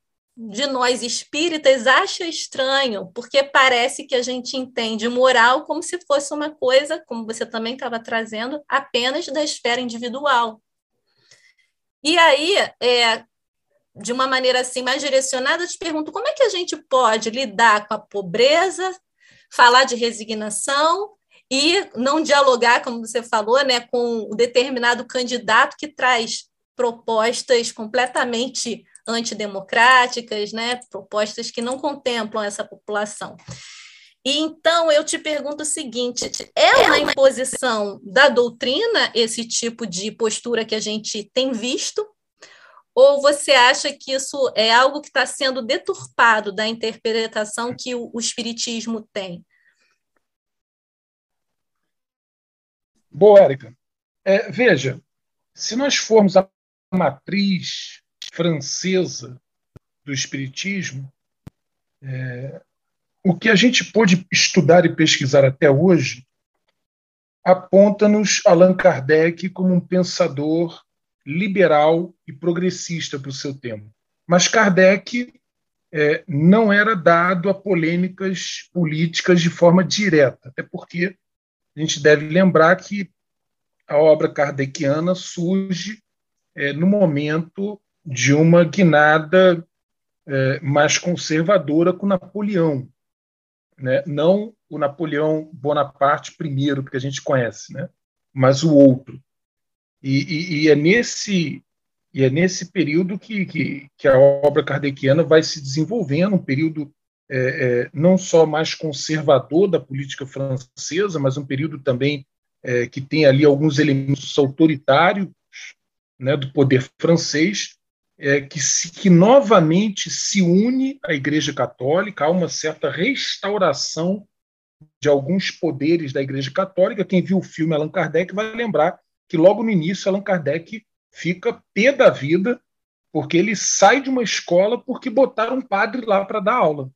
de nós espíritas acha estranho, porque parece que a gente entende moral como se fosse uma coisa, como você também estava trazendo, apenas da esfera individual. E aí, é, de uma maneira assim mais direcionada, eu te pergunto como é que a gente pode lidar com a pobreza, falar de resignação e não dialogar, como você falou, né, com o determinado candidato que traz propostas completamente antidemocráticas, né, propostas que não contemplam essa população. E então eu te pergunto o seguinte: é uma imposição da doutrina esse tipo de postura que a gente tem visto? Ou você acha que isso é algo que está sendo deturpado da interpretação que o, o Espiritismo tem? Boa, Érica. É, veja, se nós formos a matriz francesa do Espiritismo, é, o que a gente pôde estudar e pesquisar até hoje aponta-nos Allan Kardec como um pensador liberal e progressista para o seu tempo. Mas Kardec é, não era dado a polêmicas políticas de forma direta, até porque a gente deve lembrar que a obra kardeciana surge é, no momento de uma guinada é, mais conservadora com Napoleão, né? não o Napoleão Bonaparte I, que a gente conhece, né? mas o outro. E, e, e, é nesse e é nesse período que, que, que, a obra kardeciana vai se desenvolvendo, um período é, é, não só mais conservador da política francesa, mas um período também é, que tem ali alguns elementos autoritários né, do poder francês, é, que, se, que novamente se une à Igreja Católica, há uma certa restauração de alguns poderes da Igreja Católica. Quem viu o filme Allan Kardec vai lembrar que logo no início Allan Kardec fica pé da vida porque ele sai de uma escola porque botaram um padre lá para dar aula,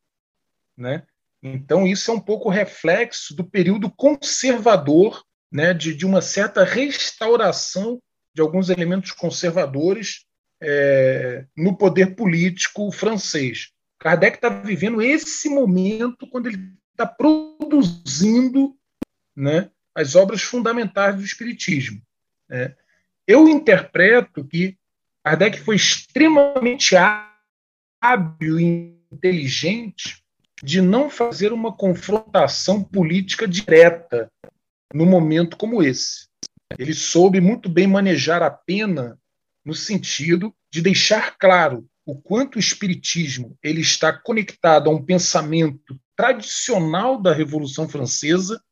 né? Então isso é um pouco reflexo do período conservador, né, de, de uma certa restauração de alguns elementos conservadores é, no poder político francês. Kardec está vivendo esse momento quando ele está produzindo né, as obras fundamentais do Espiritismo. Né. Eu interpreto que Kardec foi extremamente hábil e inteligente de não fazer uma confrontação política direta num momento como esse. Ele soube muito bem manejar a pena no sentido de deixar claro o quanto o espiritismo ele está conectado a um pensamento tradicional da Revolução Francesa,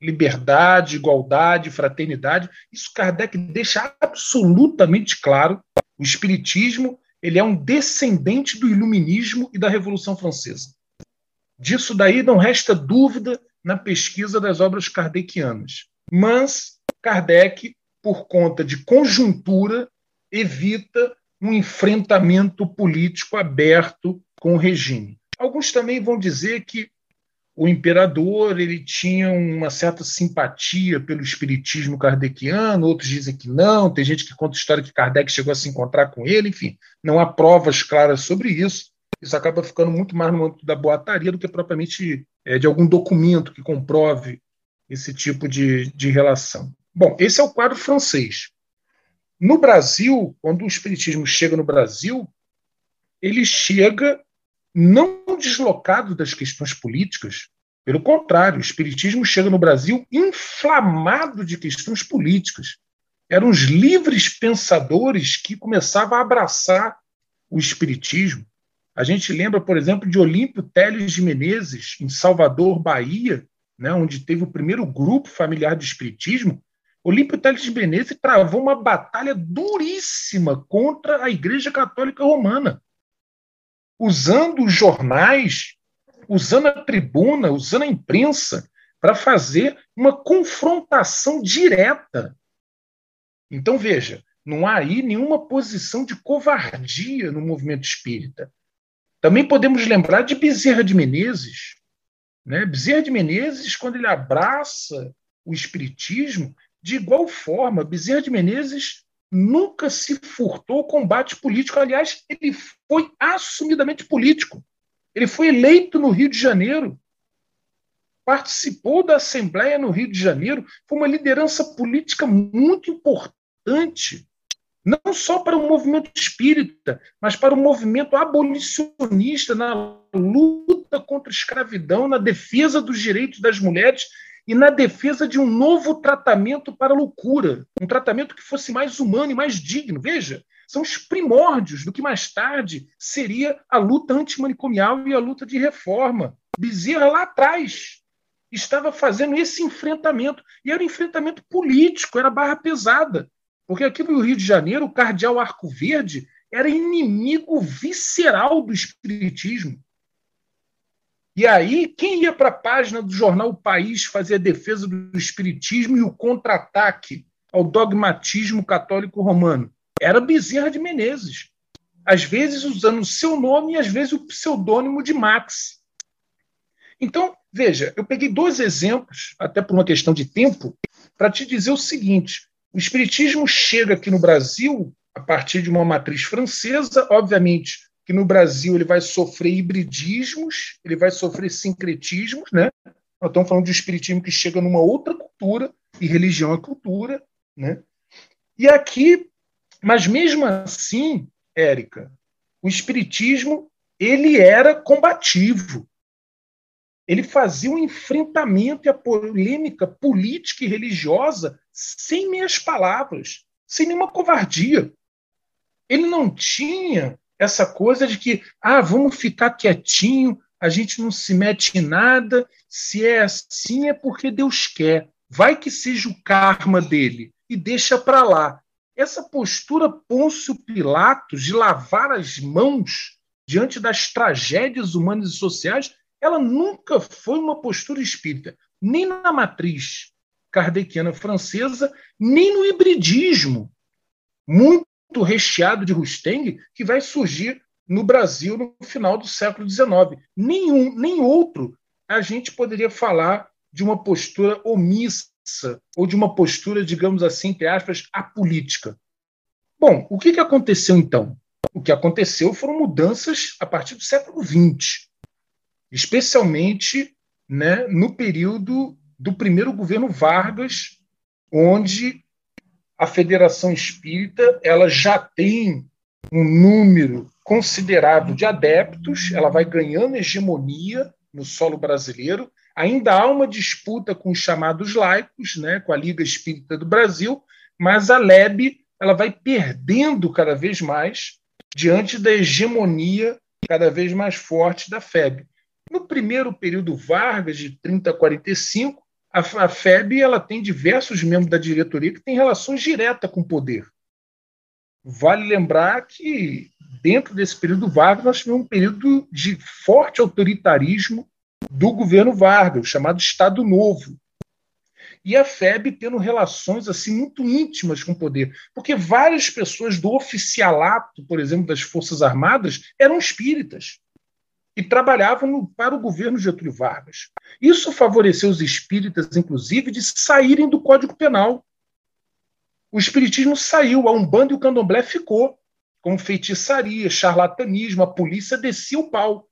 liberdade, igualdade, fraternidade. Isso Kardec deixa absolutamente claro. O espiritismo ele é um descendente do iluminismo e da Revolução Francesa. Disso daí não resta dúvida na pesquisa das obras kardecianas. Mas Kardec, por conta de conjuntura, evita um enfrentamento político aberto com o regime. Alguns também vão dizer que o imperador ele tinha uma certa simpatia pelo espiritismo kardeciano, outros dizem que não, tem gente que conta a história que Kardec chegou a se encontrar com ele, enfim, não há provas claras sobre isso. Isso acaba ficando muito mais no âmbito da boataria do que propriamente é, de algum documento que comprove esse tipo de, de relação. Bom, esse é o quadro francês. No Brasil, quando o Espiritismo chega no Brasil, ele chega não deslocado das questões políticas, pelo contrário, o Espiritismo chega no Brasil inflamado de questões políticas. Eram os livres pensadores que começavam a abraçar o Espiritismo. A gente lembra, por exemplo, de Olímpio Teles de Menezes, em Salvador, Bahia, né, onde teve o primeiro grupo familiar de Espiritismo, Olímpio Teles de Menezes travou uma batalha duríssima contra a Igreja Católica Romana, usando os jornais, usando a tribuna, usando a imprensa para fazer uma confrontação direta. Então, veja, não há aí nenhuma posição de covardia no movimento espírita. Também podemos lembrar de Bezerra de Menezes. Né? Bezerra de Menezes, quando ele abraça o espiritismo, de igual forma, Bezerra de Menezes nunca se furtou ao combate político. Aliás, ele foi assumidamente político. Ele foi eleito no Rio de Janeiro, participou da Assembleia no Rio de Janeiro, foi uma liderança política muito importante, não só para o movimento espírita, mas para o movimento abolicionista na luta contra a escravidão, na defesa dos direitos das mulheres e na defesa de um novo tratamento para a loucura, um tratamento que fosse mais humano e mais digno. Veja, são os primórdios do que mais tarde seria a luta antimanicomial e a luta de reforma. Bezerra lá atrás estava fazendo esse enfrentamento, e era um enfrentamento político, era barra pesada, porque aqui no Rio de Janeiro, o cardeal Arco Verde era inimigo visceral do espiritismo. E aí, quem ia para a página do jornal O País fazer a defesa do espiritismo e o contra-ataque ao dogmatismo católico romano? Era Bezerra de Menezes. Às vezes usando o seu nome e às vezes o pseudônimo de Max. Então, veja, eu peguei dois exemplos, até por uma questão de tempo, para te dizer o seguinte: o espiritismo chega aqui no Brasil a partir de uma matriz francesa, obviamente que no Brasil ele vai sofrer hibridismos, ele vai sofrer sincretismos, né? Nós estamos falando de um espiritismo que chega numa outra cultura, e religião é cultura, né? E aqui, mas mesmo assim, Érica, o espiritismo ele era combativo. Ele fazia um enfrentamento e a polêmica política e religiosa sem meias palavras, sem nenhuma covardia. Ele não tinha essa coisa de que, ah, vamos ficar quietinho, a gente não se mete em nada, se é assim é porque Deus quer. Vai que seja o karma dele e deixa para lá. Essa postura Pôncio Pilatos de lavar as mãos diante das tragédias humanas e sociais, ela nunca foi uma postura espírita, nem na matriz kardeciana francesa, nem no hibridismo, muito recheado de Rusteng, que vai surgir no Brasil no final do século XIX. Nenhum, nem outro a gente poderia falar de uma postura omissa ou de uma postura, digamos assim, entre aspas, apolítica. Bom, o que, que aconteceu então? O que aconteceu foram mudanças a partir do século XX, especialmente né, no período do primeiro governo Vargas, onde a Federação Espírita ela já tem um número considerável de adeptos, ela vai ganhando hegemonia no solo brasileiro. Ainda há uma disputa com os chamados laicos, né, com a Liga Espírita do Brasil, mas a LEB ela vai perdendo cada vez mais diante da hegemonia cada vez mais forte da FEB. No primeiro período Vargas, de 30 a 45, a, a FEB ela tem diversos membros da diretoria que têm relações diretas com o poder. Vale lembrar que, dentro desse período Vargas, nós tivemos um período de forte autoritarismo do governo Vargas, chamado Estado Novo. E a FEB tendo relações assim muito íntimas com o poder, porque várias pessoas do oficialato, por exemplo, das Forças Armadas, eram espíritas e trabalhavam para o governo Getúlio Vargas. Isso favoreceu os espíritas, inclusive, de saírem do Código Penal. O espiritismo saiu, a Umbanda e o Candomblé ficou, com feitiçaria, charlatanismo, a polícia descia o pau.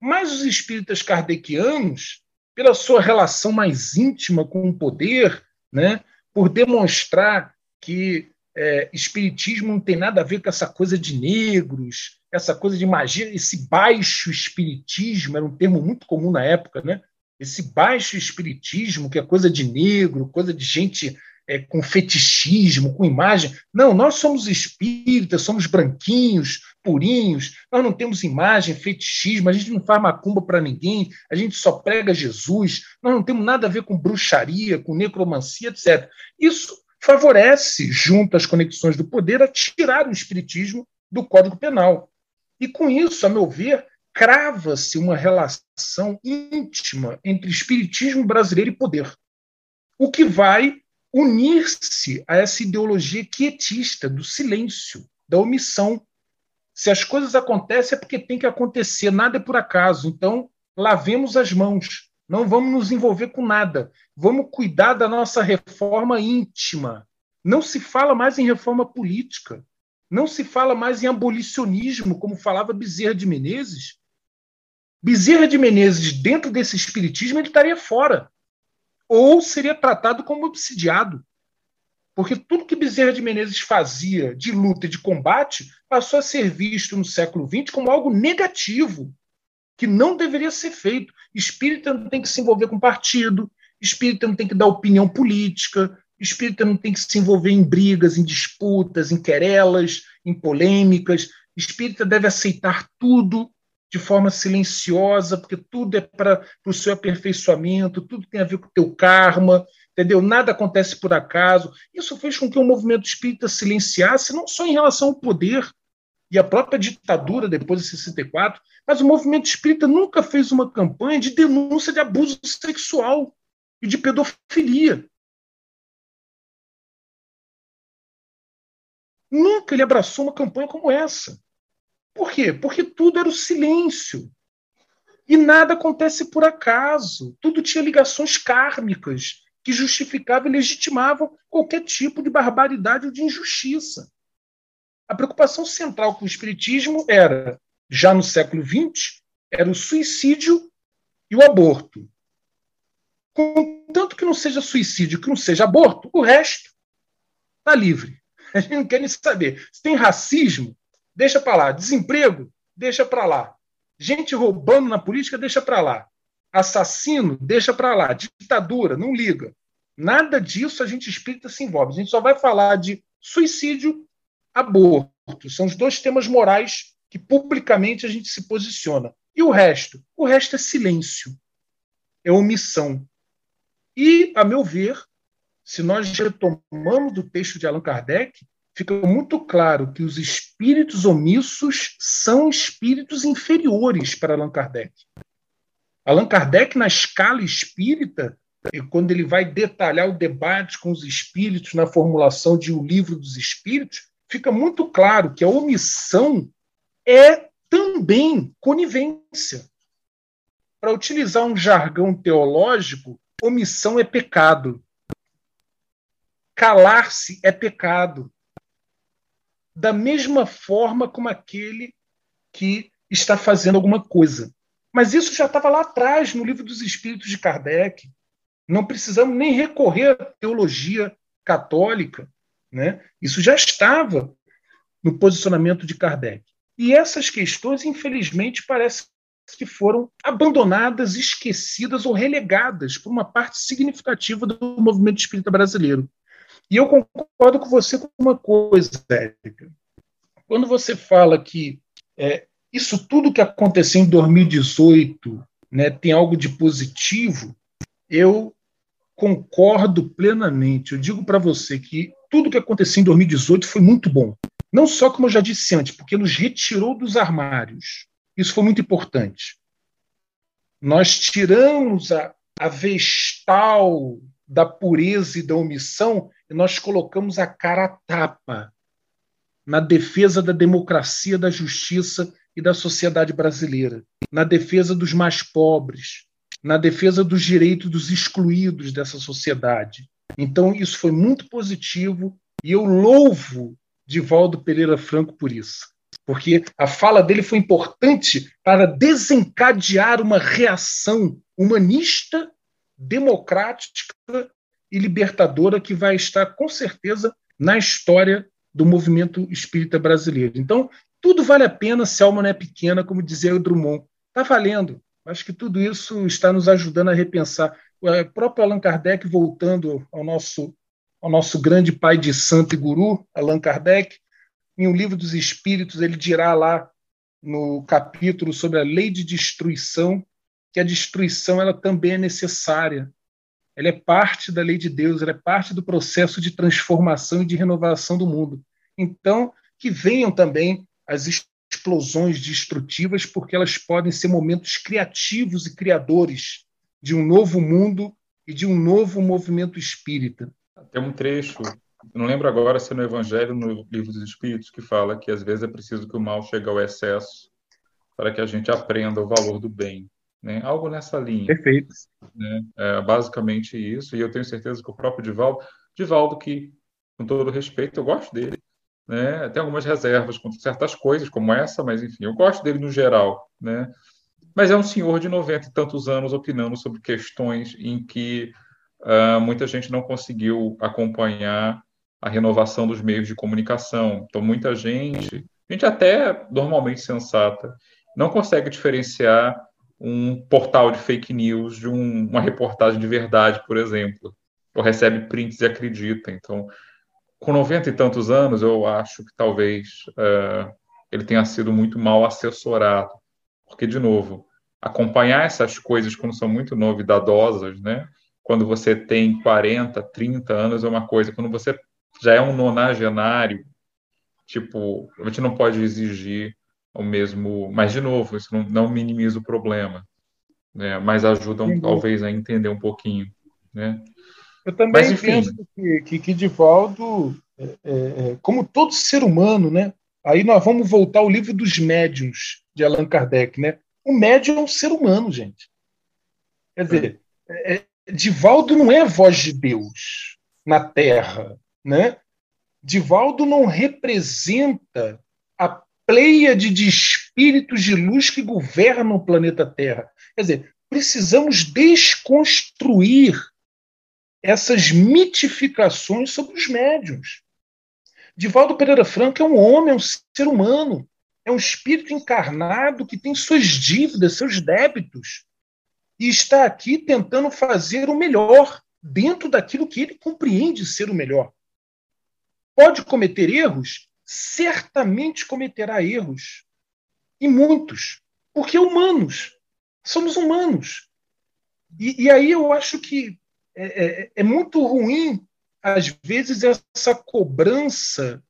Mas os espíritas kardecianos, pela sua relação mais íntima com o poder, né, por demonstrar que é, espiritismo não tem nada a ver com essa coisa de negros, essa coisa de magia, esse baixo espiritismo, era um termo muito comum na época, né? Esse baixo espiritismo, que é coisa de negro, coisa de gente é, com fetichismo, com imagem. Não, nós somos espíritas, somos branquinhos, purinhos, nós não temos imagem, fetichismo, a gente não faz macumba para ninguém, a gente só prega Jesus, nós não temos nada a ver com bruxaria, com necromancia, etc. Isso favorece, junto às conexões do poder, a tirar o espiritismo do Código Penal. E com isso, a meu ver, crava-se uma relação íntima entre espiritismo brasileiro e poder, o que vai unir-se a essa ideologia quietista do silêncio, da omissão. Se as coisas acontecem é porque tem que acontecer, nada é por acaso. Então, lavemos as mãos, não vamos nos envolver com nada. Vamos cuidar da nossa reforma íntima. Não se fala mais em reforma política. Não se fala mais em abolicionismo, como falava Bezerra de Menezes. Bezerra de Menezes, dentro desse espiritismo, ele estaria fora. Ou seria tratado como obsidiado. Porque tudo que Bezerra de Menezes fazia de luta e de combate passou a ser visto no século XX como algo negativo, que não deveria ser feito. Espírita não tem que se envolver com partido, espírita não tem que dar opinião política, espírita não tem que se envolver em brigas, em disputas, em querelas, em polêmicas. Espírita deve aceitar tudo de forma silenciosa, porque tudo é para o seu aperfeiçoamento, tudo tem a ver com o teu karma, entendeu? Nada acontece por acaso. Isso fez com que o movimento espírita silenciasse, não só em relação ao poder e à própria ditadura depois de 64, mas o movimento espírita nunca fez uma campanha de denúncia de abuso sexual e de pedofilia. Nunca ele abraçou uma campanha como essa. Por quê? Porque tudo era o silêncio. E nada acontece por acaso. Tudo tinha ligações kármicas que justificavam e legitimavam qualquer tipo de barbaridade ou de injustiça. A preocupação central com o Espiritismo era, já no século XX, era o suicídio e o aborto. Contanto que não seja suicídio, que não seja aborto, o resto está livre. A gente não quer nem saber. Se tem racismo, deixa para lá. Desemprego, deixa para lá. Gente roubando na política, deixa para lá. Assassino, deixa para lá. Ditadura, não liga. Nada disso a gente espírita se envolve. A gente só vai falar de suicídio, aborto. São os dois temas morais que publicamente a gente se posiciona. E o resto? O resto é silêncio, é omissão. E, a meu ver, se nós retomamos do texto de Allan Kardec, fica muito claro que os espíritos omissos são espíritos inferiores para Allan Kardec. Allan Kardec, na escala espírita, quando ele vai detalhar o debate com os espíritos na formulação de O Livro dos Espíritos, fica muito claro que a omissão é também conivência. Para utilizar um jargão teológico, omissão é pecado. Calar-se é pecado. Da mesma forma como aquele que está fazendo alguma coisa. Mas isso já estava lá atrás, no livro dos Espíritos de Kardec. Não precisamos nem recorrer à teologia católica. Né? Isso já estava no posicionamento de Kardec. E essas questões, infelizmente, parece que foram abandonadas, esquecidas ou relegadas por uma parte significativa do movimento espírita brasileiro. E eu concordo com você com uma coisa, Érica. Quando você fala que é, isso tudo que aconteceu em 2018 né, tem algo de positivo, eu concordo plenamente. Eu digo para você que tudo que aconteceu em 2018 foi muito bom. Não só, como eu já disse antes, porque nos retirou dos armários. Isso foi muito importante. Nós tiramos a, a vestal da pureza e da omissão e nós colocamos a cara a tapa na defesa da democracia, da justiça e da sociedade brasileira, na defesa dos mais pobres, na defesa dos direitos dos excluídos dessa sociedade. Então, isso foi muito positivo e eu louvo Divaldo Pereira Franco por isso. Porque a fala dele foi importante para desencadear uma reação humanista, democrática e libertadora que vai estar, com certeza, na história do movimento espírita brasileiro. Então, tudo vale a pena se a alma não é pequena, como dizia o Drummond. Está valendo. Acho que tudo isso está nos ajudando a repensar. O próprio Allan Kardec, voltando ao nosso, ao nosso grande pai de santo e guru, Allan Kardec, em O Livro dos Espíritos, ele dirá lá no capítulo sobre a lei de destruição que a destruição ela também é necessária. Ela é parte da lei de Deus, ela é parte do processo de transformação e de renovação do mundo. Então, que venham também as explosões destrutivas, porque elas podem ser momentos criativos e criadores de um novo mundo e de um novo movimento espírita. Tem um trecho, não lembro agora se é no Evangelho no Livro dos Espíritos, que fala que às vezes é preciso que o mal chegue ao excesso para que a gente aprenda o valor do bem. Né? Algo nessa linha. Perfeito. Né? É basicamente isso, e eu tenho certeza que o próprio Divaldo, Divaldo que, com todo respeito, eu gosto dele, né? Tem algumas reservas com certas coisas, como essa, mas enfim, eu gosto dele no geral, né? Mas é um senhor de 90 e tantos anos opinando sobre questões em que uh, muita gente não conseguiu acompanhar a renovação dos meios de comunicação. Então, muita gente, gente até normalmente sensata, não consegue diferenciar um portal de fake news de um, uma reportagem de verdade, por exemplo. Ou recebe prints e acredita. Então, com 90 e tantos anos, eu acho que talvez uh, ele tenha sido muito mal assessorado. Porque, de novo, acompanhar essas coisas quando são muito novidadosas, né? Quando você tem 40, 30 anos é uma coisa. Quando você já é um nonagenário, tipo, a gente não pode exigir o mesmo. Mas, de novo, isso não, não minimiza o problema, né? mas ajuda, um, talvez, a entender um pouquinho, né? Eu também Mas, penso que, que, que Divaldo, é, é, é, como todo ser humano, né? Aí nós vamos voltar ao livro dos médiuns de Allan Kardec, né? O médium é um ser humano, gente. Quer dizer, é, é, Divaldo não é voz de Deus na Terra, né? Divaldo não representa a pleiade de espíritos de luz que governam o planeta Terra. Quer dizer, precisamos desconstruir essas mitificações sobre os médiums. Divaldo Pereira Franco é um homem, é um ser humano, é um espírito encarnado que tem suas dívidas, seus débitos, e está aqui tentando fazer o melhor dentro daquilo que ele compreende ser o melhor. Pode cometer erros? Certamente cometerá erros, e muitos. Porque humanos. Somos humanos. E, e aí eu acho que é, é, é muito ruim, às vezes, essa cobrança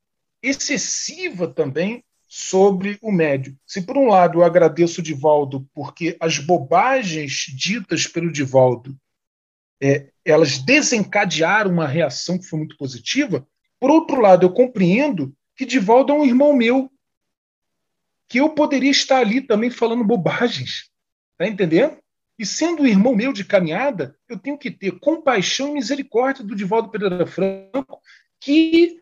excessiva também sobre o médio. Se por um lado eu agradeço o Divaldo porque as bobagens ditas pelo Divaldo é, elas desencadearam uma reação que foi muito positiva, por outro lado eu compreendo que Divaldo é um irmão meu, que eu poderia estar ali também falando bobagens, tá entendendo? E sendo um irmão meu de caminhada, eu tenho que ter compaixão e misericórdia do Divaldo Pereira Franco, que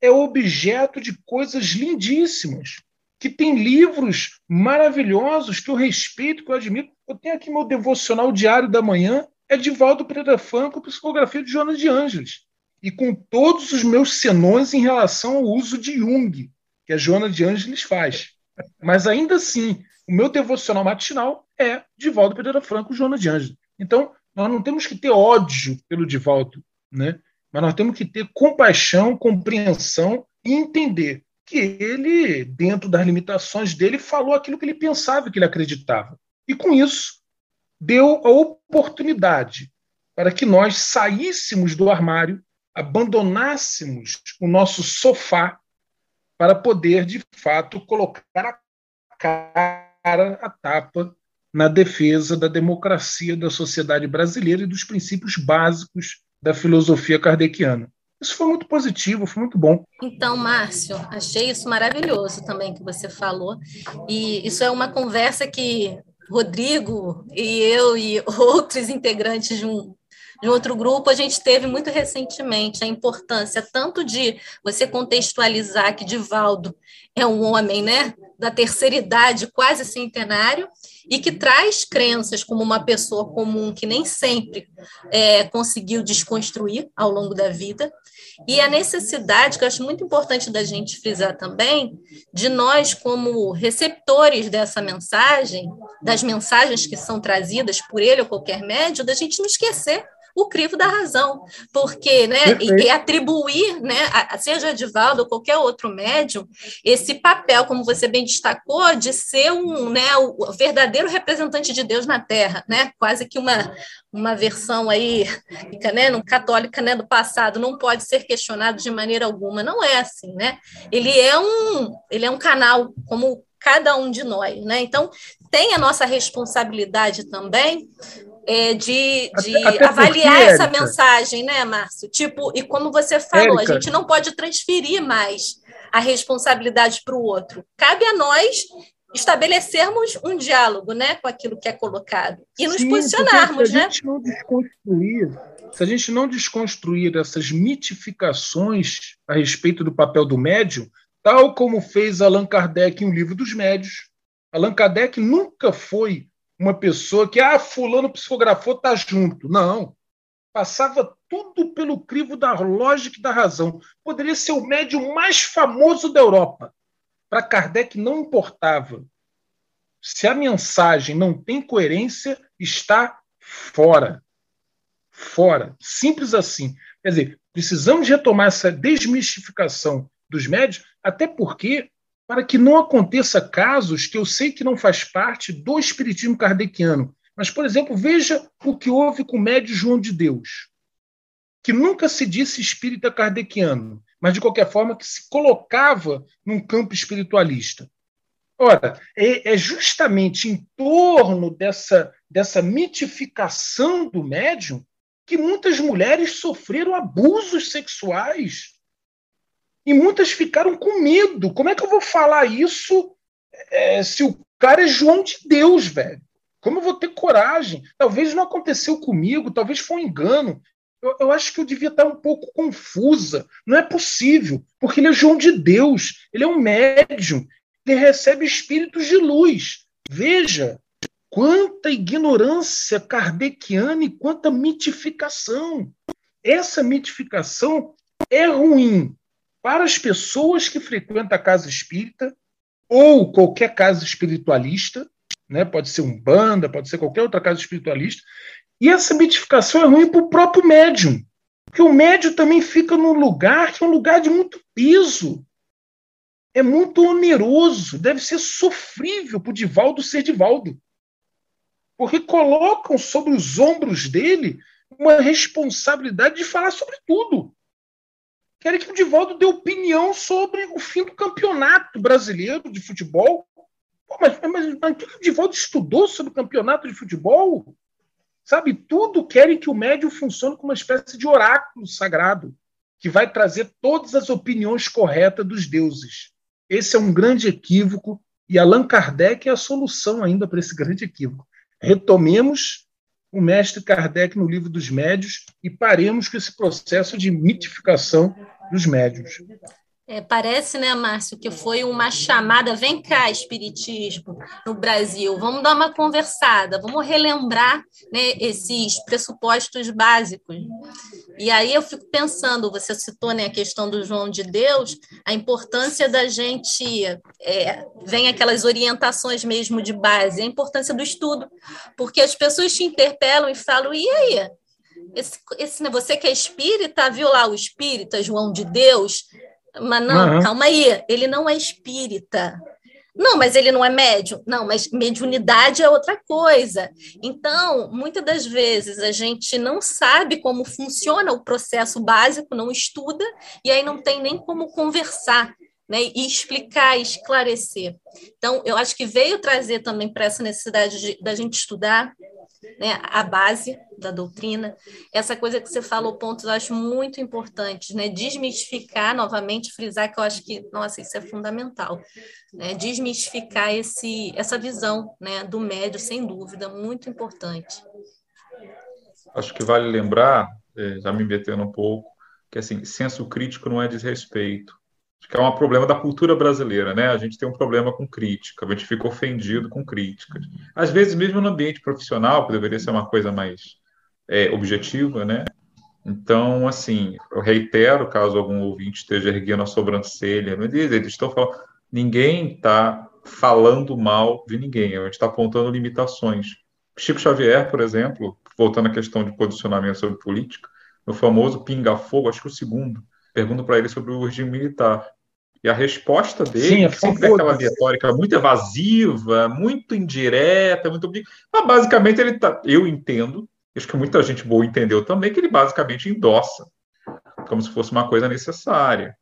é objeto de coisas lindíssimas, que tem livros maravilhosos que eu respeito, que eu admiro. Eu tenho aqui meu devocional diário da manhã, é Divaldo Pereira Franco, psicografia de Jonas de Ângeles. E com todos os meus senões em relação ao uso de Jung, que a Joana de Ângeles faz. Mas ainda assim, o meu devocional matinal é Divaldo Pereira Franco, Joana de Ângeles. Então, nós não temos que ter ódio pelo Divaldo, né? mas nós temos que ter compaixão, compreensão e entender que ele, dentro das limitações dele, falou aquilo que ele pensava que ele acreditava. E com isso, deu a oportunidade para que nós saíssemos do armário, abandonássemos o nosso sofá para poder, de fato, colocar a cara a tapa na defesa da democracia da sociedade brasileira e dos princípios básicos da filosofia kardeciana. Isso foi muito positivo, foi muito bom. Então, Márcio, achei isso maravilhoso também que você falou. E isso é uma conversa que Rodrigo e eu e outros integrantes de um, de outro grupo, a gente teve muito recentemente a importância tanto de você contextualizar que Divaldo é um homem né, da terceira idade, quase centenário, e que traz crenças como uma pessoa comum que nem sempre é, conseguiu desconstruir ao longo da vida, e a necessidade, que eu acho muito importante da gente frisar também, de nós, como receptores dessa mensagem, das mensagens que são trazidas por ele ou qualquer médio, da gente não esquecer o crivo da razão, porque, né, e, e, atribuir, né, a, seja Edivaldo ou qualquer outro médium, esse papel, como você bem destacou, de ser um, né, o verdadeiro representante de Deus na Terra, né, quase que uma, uma versão aí, né, no católica, né, do passado, não pode ser questionado de maneira alguma, não é assim, né, ele é um, ele é um canal, como cada um de nós, né, então tem a nossa responsabilidade também é, de, de até, até avaliar porque, essa Érica, mensagem, né, Márcio? Tipo, e como você falou, Érica, a gente não pode transferir mais a responsabilidade para o outro. Cabe a nós estabelecermos um diálogo, né, com aquilo que é colocado e nos Sim, posicionarmos, se a né? Gente não desconstruir, se a gente não desconstruir essas mitificações a respeito do papel do médium, tal como fez Allan Kardec em O Livro dos Médios, Allan Kardec nunca foi uma pessoa que, ah, fulano psicografou, tá junto. Não. Passava tudo pelo crivo da lógica e da razão. Poderia ser o médium mais famoso da Europa. Para Kardec não importava. Se a mensagem não tem coerência, está fora. Fora. Simples assim. Quer dizer, precisamos retomar essa desmistificação dos médios, até porque para que não aconteça casos que eu sei que não faz parte do espiritismo kardeciano. Mas, por exemplo, veja o que houve com o médio João de Deus, que nunca se disse espírita kardeciano, mas de qualquer forma que se colocava num campo espiritualista. Ora, é, é justamente em torno dessa, dessa mitificação do médium que muitas mulheres sofreram abusos sexuais e muitas ficaram com medo. Como é que eu vou falar isso é, se o cara é João de Deus, velho? Como eu vou ter coragem? Talvez não aconteceu comigo, talvez foi um engano. Eu, eu, acho que eu devia estar um pouco confusa. Não é possível, porque ele é João de Deus, ele é um médium, ele recebe espíritos de luz. Veja quanta ignorância kardeciana e quanta mitificação. Essa mitificação é ruim para as pessoas que frequentam a casa espírita ou qualquer casa espiritualista, né? pode ser um banda, pode ser qualquer outra casa espiritualista, e essa mitificação é ruim para o próprio médium, porque o médium também fica num lugar que é um lugar de muito peso. é muito oneroso, deve ser sofrível para o Divaldo ser Divaldo. Porque colocam sobre os ombros dele uma responsabilidade de falar sobre tudo. Querem que o Divaldo dê opinião sobre o fim do campeonato brasileiro de futebol. Pô, mas, mas, mas o Divaldo estudou sobre o campeonato de futebol? Sabe, tudo querem que o médium funcione como uma espécie de oráculo sagrado, que vai trazer todas as opiniões corretas dos deuses. Esse é um grande equívoco e Allan Kardec é a solução ainda para esse grande equívoco. Retomemos o mestre Kardec no livro dos médios e paremos com esse processo de mitificação dos médios. É, parece, né, Márcio, que foi uma chamada, vem cá, Espiritismo, no Brasil, vamos dar uma conversada, vamos relembrar né, esses pressupostos básicos. E aí eu fico pensando, você citou né, a questão do João de Deus, a importância da gente, é, vem aquelas orientações mesmo de base, a importância do estudo, porque as pessoas te interpelam e falam, e aí? Esse, esse, você que é espírita, viu lá o espírita, João de Deus, mas não, uhum. calma aí, ele não é espírita. Não, mas ele não é médium. Não, mas mediunidade é outra coisa. Então, muitas das vezes a gente não sabe como funciona o processo básico, não estuda, e aí não tem nem como conversar. Né, e explicar, esclarecer. Então, eu acho que veio trazer também para essa necessidade de, da gente estudar, né, a base da doutrina. Essa coisa que você falou, pontos eu acho muito importantes, né? Desmistificar, novamente, frisar que eu acho que, nossa, isso é fundamental. Né? Desmistificar esse, essa visão né, do médio, sem dúvida, muito importante. Acho que vale lembrar, é, já me metendo um pouco, que assim, senso crítico não é desrespeito. Que é um problema da cultura brasileira, né? A gente tem um problema com crítica, a gente fica ofendido com críticas. Às vezes, mesmo no ambiente profissional, que deveria ser uma coisa mais é, objetiva, né? Então, assim, eu reitero, caso algum ouvinte esteja erguendo a sobrancelha, diz, eles estão falando, ninguém está falando mal de ninguém, a gente está apontando limitações. Chico Xavier, por exemplo, voltando à questão de posicionamento sobre política, no famoso pinga-fogo, acho que o segundo, pergunto para ele sobre o regime militar. E a resposta dele Sim, sempre é aquela retórica muito evasiva, muito indireta, muito. Mas basicamente ele tá. Eu entendo, acho que muita gente boa entendeu também, que ele basicamente endossa, como se fosse uma coisa necessária.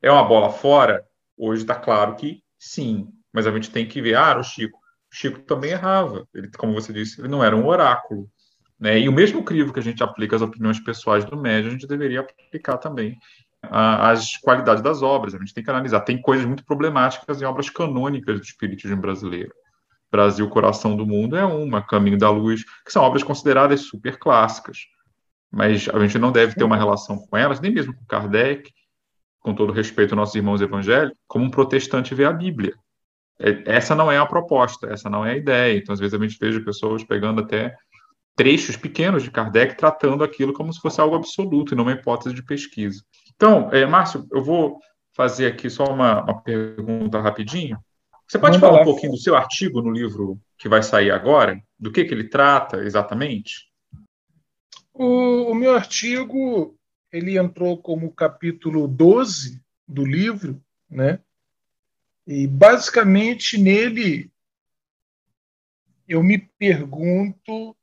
É uma bola fora? Hoje está claro que sim, mas a gente tem que ver, ah, o Chico. O Chico também errava. Ele, como você disse, ele não era um oráculo. Né? E o mesmo crivo que a gente aplica às opiniões pessoais do médio, a gente deveria aplicar também as qualidades das obras. A gente tem que analisar. Tem coisas muito problemáticas em obras canônicas do espiritismo brasileiro. Brasil, Coração do Mundo é uma, Caminho da Luz, que são obras consideradas super clássicas. Mas a gente não deve ter uma relação com elas, nem mesmo com Kardec, com todo respeito aos nossos irmãos evangélicos, como um protestante vê a Bíblia. É, essa não é a proposta, essa não é a ideia. Então, às vezes, a gente veja pessoas pegando até trechos pequenos de Kardec, tratando aquilo como se fosse algo absoluto e não uma hipótese de pesquisa. Então, é, Márcio, eu vou fazer aqui só uma, uma pergunta rapidinho. Você pode falar lá. um pouquinho do seu artigo no livro que vai sair agora? Do que, que ele trata exatamente? O, o meu artigo ele entrou como capítulo 12 do livro, né? E basicamente nele eu me pergunto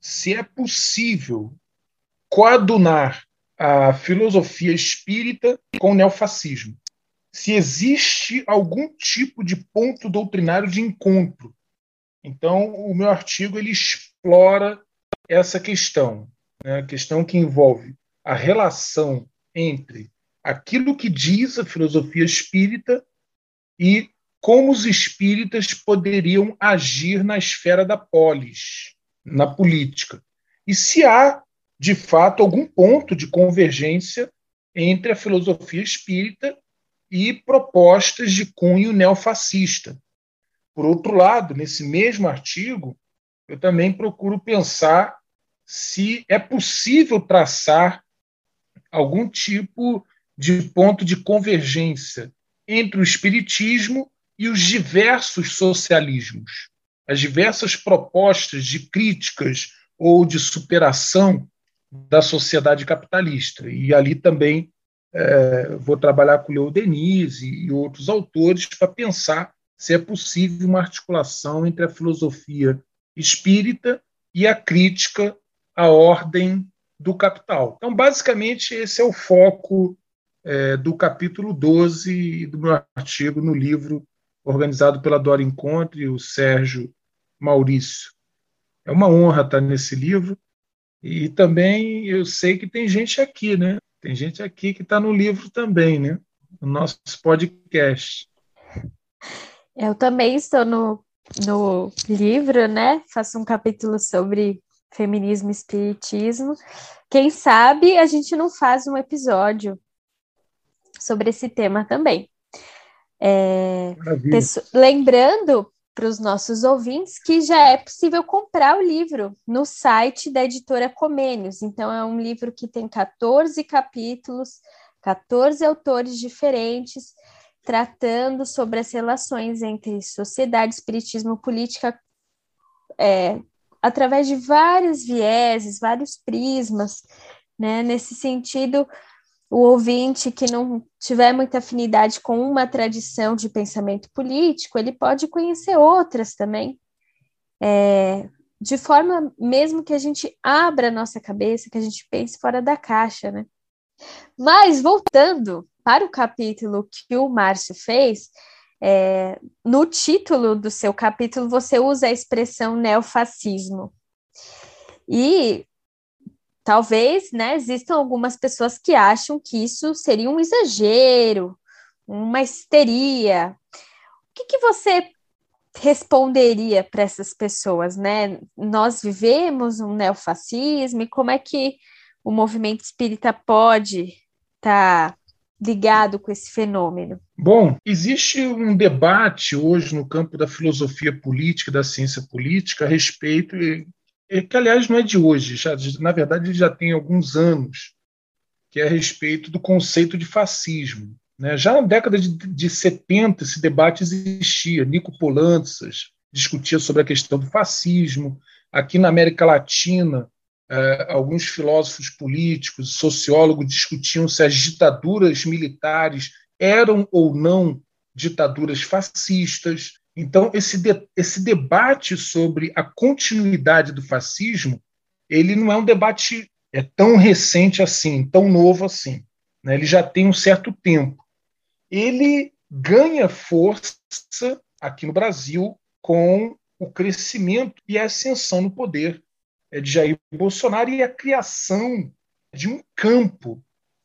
se é possível coadunar a filosofia espírita com o neofascismo. Se existe algum tipo de ponto doutrinário de encontro. Então, o meu artigo ele explora essa questão, né? a questão que envolve a relação entre aquilo que diz a filosofia espírita e como os espíritas poderiam agir na esfera da polis, na política. E se há de fato, algum ponto de convergência entre a filosofia espírita e propostas de cunho neofascista. Por outro lado, nesse mesmo artigo, eu também procuro pensar se é possível traçar algum tipo de ponto de convergência entre o espiritismo e os diversos socialismos, as diversas propostas de críticas ou de superação da sociedade capitalista. E ali também é, vou trabalhar com Leo Denis e, e outros autores para pensar se é possível uma articulação entre a filosofia espírita e a crítica à ordem do capital. Então, basicamente, esse é o foco é, do capítulo 12 do meu artigo no livro organizado pela Dora Encontre e o Sérgio Maurício. É uma honra estar nesse livro e também eu sei que tem gente aqui, né? Tem gente aqui que está no livro também, né? No nosso podcast. Eu também estou no, no livro, né? Faço um capítulo sobre feminismo e espiritismo. Quem sabe a gente não faz um episódio sobre esse tema também. É, lembrando para os nossos ouvintes que já é possível comprar o livro no site da editora Comênios. Então, é um livro que tem 14 capítulos, 14 autores diferentes, tratando sobre as relações entre sociedade, espiritismo, política, é, através de vários vieses, vários prismas. Né? Nesse sentido, o ouvinte que não tiver muita afinidade com uma tradição de pensamento político, ele pode conhecer outras também, é, de forma mesmo que a gente abra a nossa cabeça, que a gente pense fora da caixa, né? Mas, voltando para o capítulo que o Márcio fez, é, no título do seu capítulo você usa a expressão neofascismo. E talvez, né, existam algumas pessoas que acham que isso seria um exagero, uma histeria. O que, que você responderia para essas pessoas, né? Nós vivemos um neofascismo e como é que o movimento espírita pode estar tá ligado com esse fenômeno? Bom, existe um debate hoje no campo da filosofia política, da ciência política, a respeito, que aliás não é de hoje, já, na verdade já tem alguns anos, que é a respeito do conceito de fascismo. Né? Já na década de, de 70 esse debate existia, Nico Polantzas discutia sobre a questão do fascismo, aqui na América Latina eh, alguns filósofos políticos, sociólogos discutiam se as ditaduras militares eram ou não ditaduras fascistas. Então, esse, de, esse debate sobre a continuidade do fascismo, ele não é um debate é tão recente assim, tão novo assim. Né? Ele já tem um certo tempo. Ele ganha força aqui no Brasil com o crescimento e a ascensão no poder é, de Jair Bolsonaro e a criação de um campo,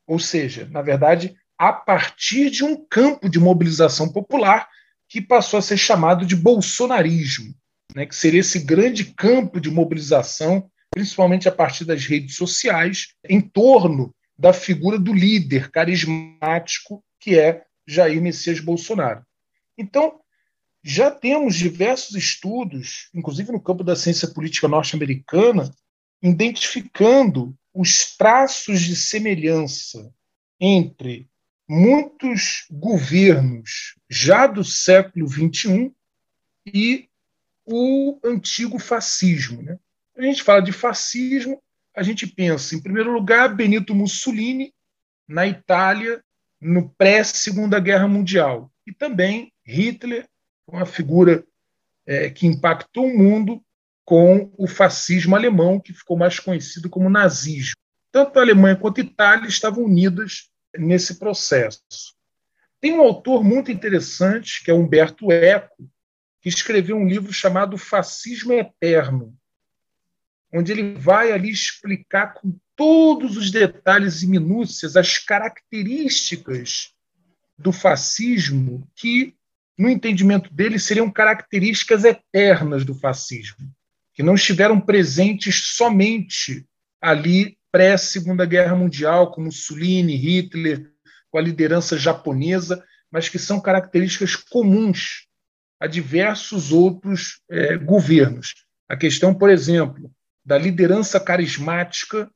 ou seja, na verdade, a partir de um campo de mobilização popular que passou a ser chamado de bolsonarismo, né, que seria esse grande campo de mobilização, principalmente a partir das redes sociais, em torno da figura do líder carismático que é Jair Messias Bolsonaro. Então, já temos diversos estudos, inclusive no campo da ciência política norte-americana, identificando os traços de semelhança entre muitos governos já do século XXI e o antigo fascismo. Né? a gente fala de fascismo, a gente pensa, em primeiro lugar, Benito Mussolini, na Itália, no pré-Segunda Guerra Mundial, e também Hitler, uma figura é, que impactou o mundo com o fascismo alemão, que ficou mais conhecido como nazismo. Tanto a Alemanha quanto a Itália estavam unidas nesse processo. Tem um autor muito interessante, que é Humberto Eco, que escreveu um livro chamado Fascismo Eterno, onde ele vai ali explicar com todos os detalhes e minúcias as características do fascismo que, no entendimento dele, seriam características eternas do fascismo, que não estiveram presentes somente ali pré-Segunda Guerra Mundial, como Mussolini, Hitler, com a liderança japonesa, mas que são características comuns a diversos outros é, governos. A questão, por exemplo, da liderança carismática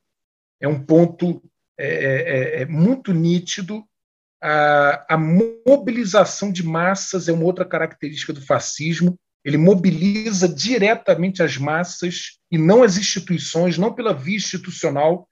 é um ponto é, é, é muito nítido. A, a mobilização de massas é uma outra característica do fascismo. Ele mobiliza diretamente as massas e não as instituições, não pela via institucional.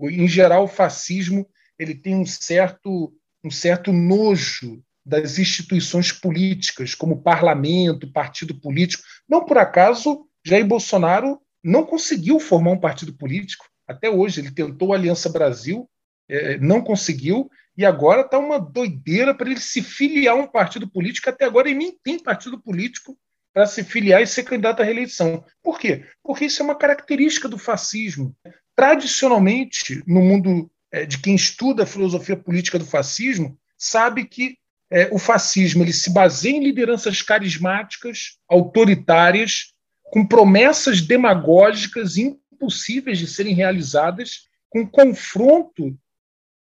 Em geral, o fascismo ele tem um certo, um certo nojo das instituições políticas, como parlamento, partido político. Não por acaso, Jair Bolsonaro não conseguiu formar um partido político até hoje. Ele tentou a Aliança Brasil, é, não conseguiu, e agora está uma doideira para ele se filiar a um partido político. Até agora ele nem tem partido político para se filiar e ser candidato à reeleição. Por quê? Porque isso é uma característica do fascismo. Tradicionalmente, no mundo é, de quem estuda a filosofia política do fascismo, sabe que é, o fascismo ele se baseia em lideranças carismáticas, autoritárias, com promessas demagógicas impossíveis de serem realizadas, com confronto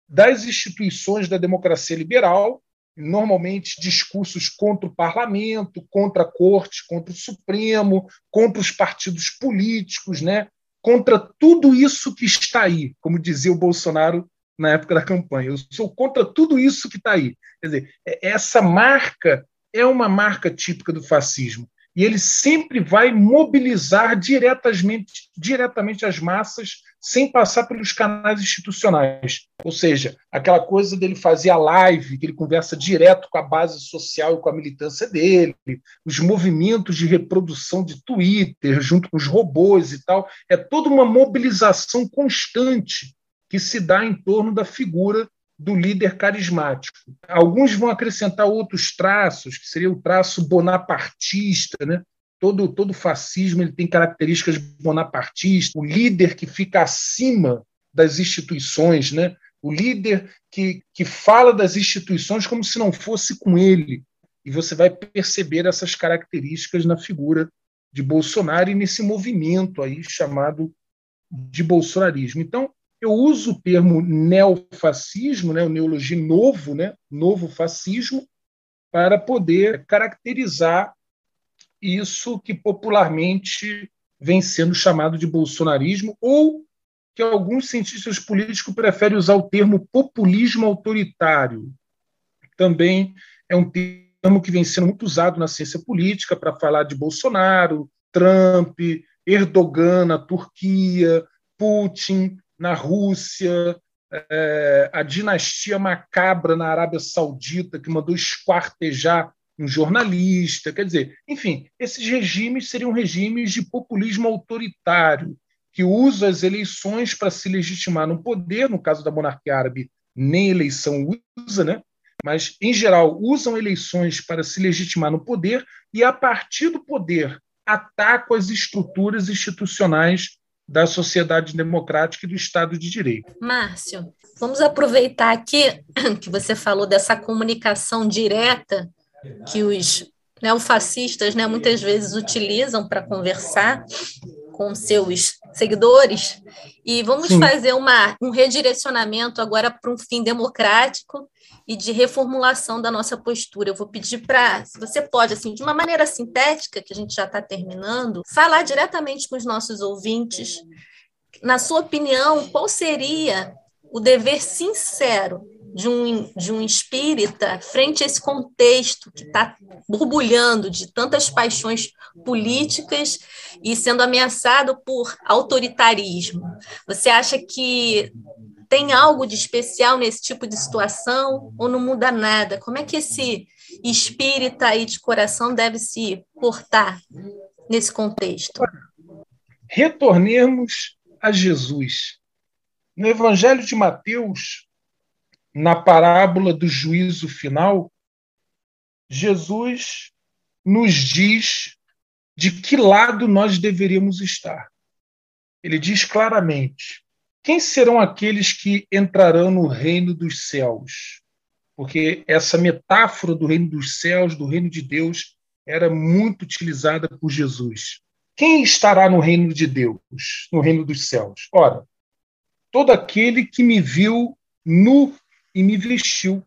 das instituições da democracia liberal, normalmente discursos contra o parlamento, contra a corte, contra o Supremo, contra os partidos políticos, né? contra tudo isso que está aí, como dizia o Bolsonaro na época da campanha. Eu sou contra tudo isso que está aí. Quer dizer, é, essa marca é uma marca típica do fascismo. E ele sempre vai mobilizar diretamente, diretamente as massas sem passar pelos canais institucionais. Ou seja, aquela coisa dele fazer a live, que ele conversa direto com a base social e com a militância dele, os movimentos de reprodução de Twitter, junto com os robôs e tal, é toda uma mobilização constante que se dá em torno da figura do líder carismático. Alguns vão acrescentar outros traços, que seria o traço bonapartista, né? Todo, todo fascismo ele tem características bonapartistas, o líder que fica acima das instituições, né? o líder que, que fala das instituições como se não fosse com ele. E você vai perceber essas características na figura de Bolsonaro e nesse movimento aí chamado de bolsonarismo. Então, eu uso o termo neofascismo, né, o neologia novo, né, novo fascismo, para poder caracterizar isso que popularmente vem sendo chamado de bolsonarismo, ou que alguns cientistas políticos preferem usar o termo populismo autoritário. Também é um termo que vem sendo muito usado na ciência política para falar de Bolsonaro, Trump, Erdogan na Turquia, Putin na Rússia, é, a dinastia macabra na Arábia Saudita, que mandou esquartejar um jornalista. Quer dizer, enfim, esses regimes seriam regimes de populismo autoritário, que usa as eleições para se legitimar no poder, no caso da monarquia árabe, nem eleição usa, né? mas, em geral, usam eleições para se legitimar no poder e, a partir do poder, atacam as estruturas institucionais da sociedade democrática e do Estado de Direito. Márcio, vamos aproveitar aqui que você falou dessa comunicação direta que os neofascistas né, muitas vezes utilizam para conversar com seus seguidores, e vamos Sim. fazer uma, um redirecionamento agora para um fim democrático e de reformulação da nossa postura. Eu vou pedir para, se você pode, assim, de uma maneira sintética, que a gente já está terminando, falar diretamente com os nossos ouvintes. Na sua opinião, qual seria o dever sincero de um, de um espírita frente a esse contexto que está borbulhando de tantas paixões políticas e sendo ameaçado por autoritarismo? Você acha que tem algo de especial nesse tipo de situação ou não muda nada? Como é que esse espírita aí de coração deve se portar nesse contexto? Retornemos a Jesus. No Evangelho de Mateus, na parábola do juízo final, Jesus nos diz de que lado nós deveríamos estar. Ele diz claramente: quem serão aqueles que entrarão no reino dos céus? Porque essa metáfora do reino dos céus, do reino de Deus, era muito utilizada por Jesus. Quem estará no reino de Deus, no reino dos céus? Ora, todo aquele que me viu nu e me vestiu.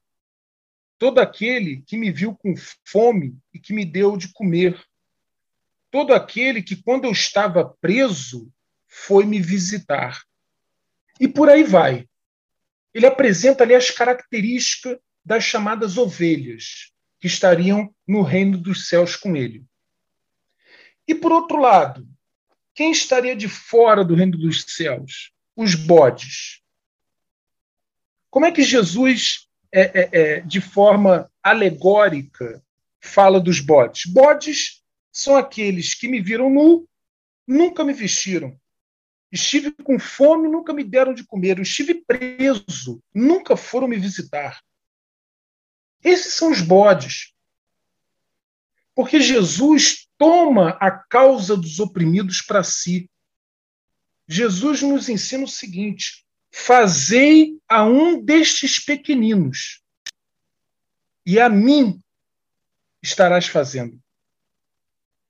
Todo aquele que me viu com fome e que me deu de comer. Todo aquele que, quando eu estava preso, foi me visitar. E por aí vai. Ele apresenta ali as características das chamadas ovelhas, que estariam no reino dos céus com ele. E por outro lado, quem estaria de fora do reino dos céus? Os bodes. Como é que Jesus, é, é, é, de forma alegórica, fala dos bodes? Bodes são aqueles que me viram nu, nunca me vestiram. Estive com fome, nunca me deram de comer. Eu estive preso, nunca foram me visitar. Esses são os bodes. Porque Jesus toma a causa dos oprimidos para si. Jesus nos ensina o seguinte: fazei a um destes pequeninos, e a mim estarás fazendo.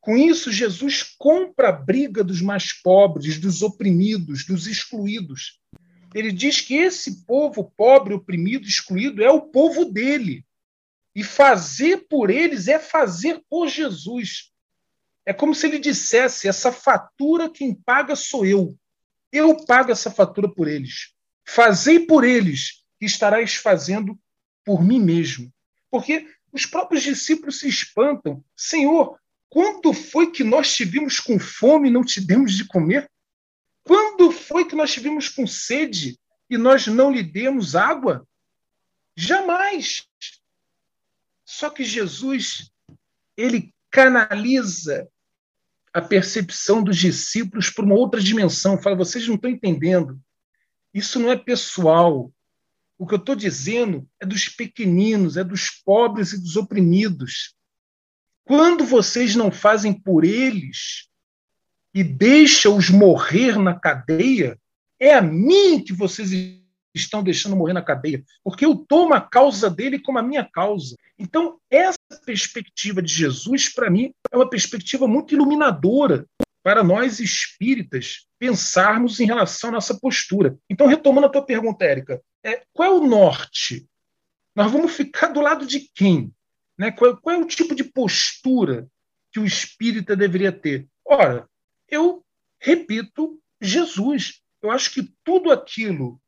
Com isso, Jesus compra a briga dos mais pobres, dos oprimidos, dos excluídos. Ele diz que esse povo pobre, oprimido, excluído é o povo dele. E fazer por eles é fazer por Jesus. É como se ele dissesse: essa fatura quem paga sou eu. Eu pago essa fatura por eles. Fazei por eles, que estarás fazendo por mim mesmo. Porque os próprios discípulos se espantam. Senhor, quando foi que nós tivemos com fome e não te demos de comer? Quando foi que nós tivemos com sede e nós não lhe demos água? Jamais. Só que Jesus, ele canaliza a percepção dos discípulos para uma outra dimensão. Fala, vocês não estão entendendo. Isso não é pessoal. O que eu estou dizendo é dos pequeninos, é dos pobres e dos oprimidos. Quando vocês não fazem por eles e deixam-os morrer na cadeia, é a mim que vocês estão deixando morrer na cadeia, porque eu tomo a causa dele como a minha causa. Então, essa perspectiva de Jesus, para mim, é uma perspectiva muito iluminadora para nós espíritas pensarmos em relação à nossa postura. Então, retomando a tua pergunta, Érica, é, qual é o norte? Nós vamos ficar do lado de quem? Né? Qual, qual é o tipo de postura que o espírita deveria ter? Ora, eu repito, Jesus. Eu acho que tudo aquilo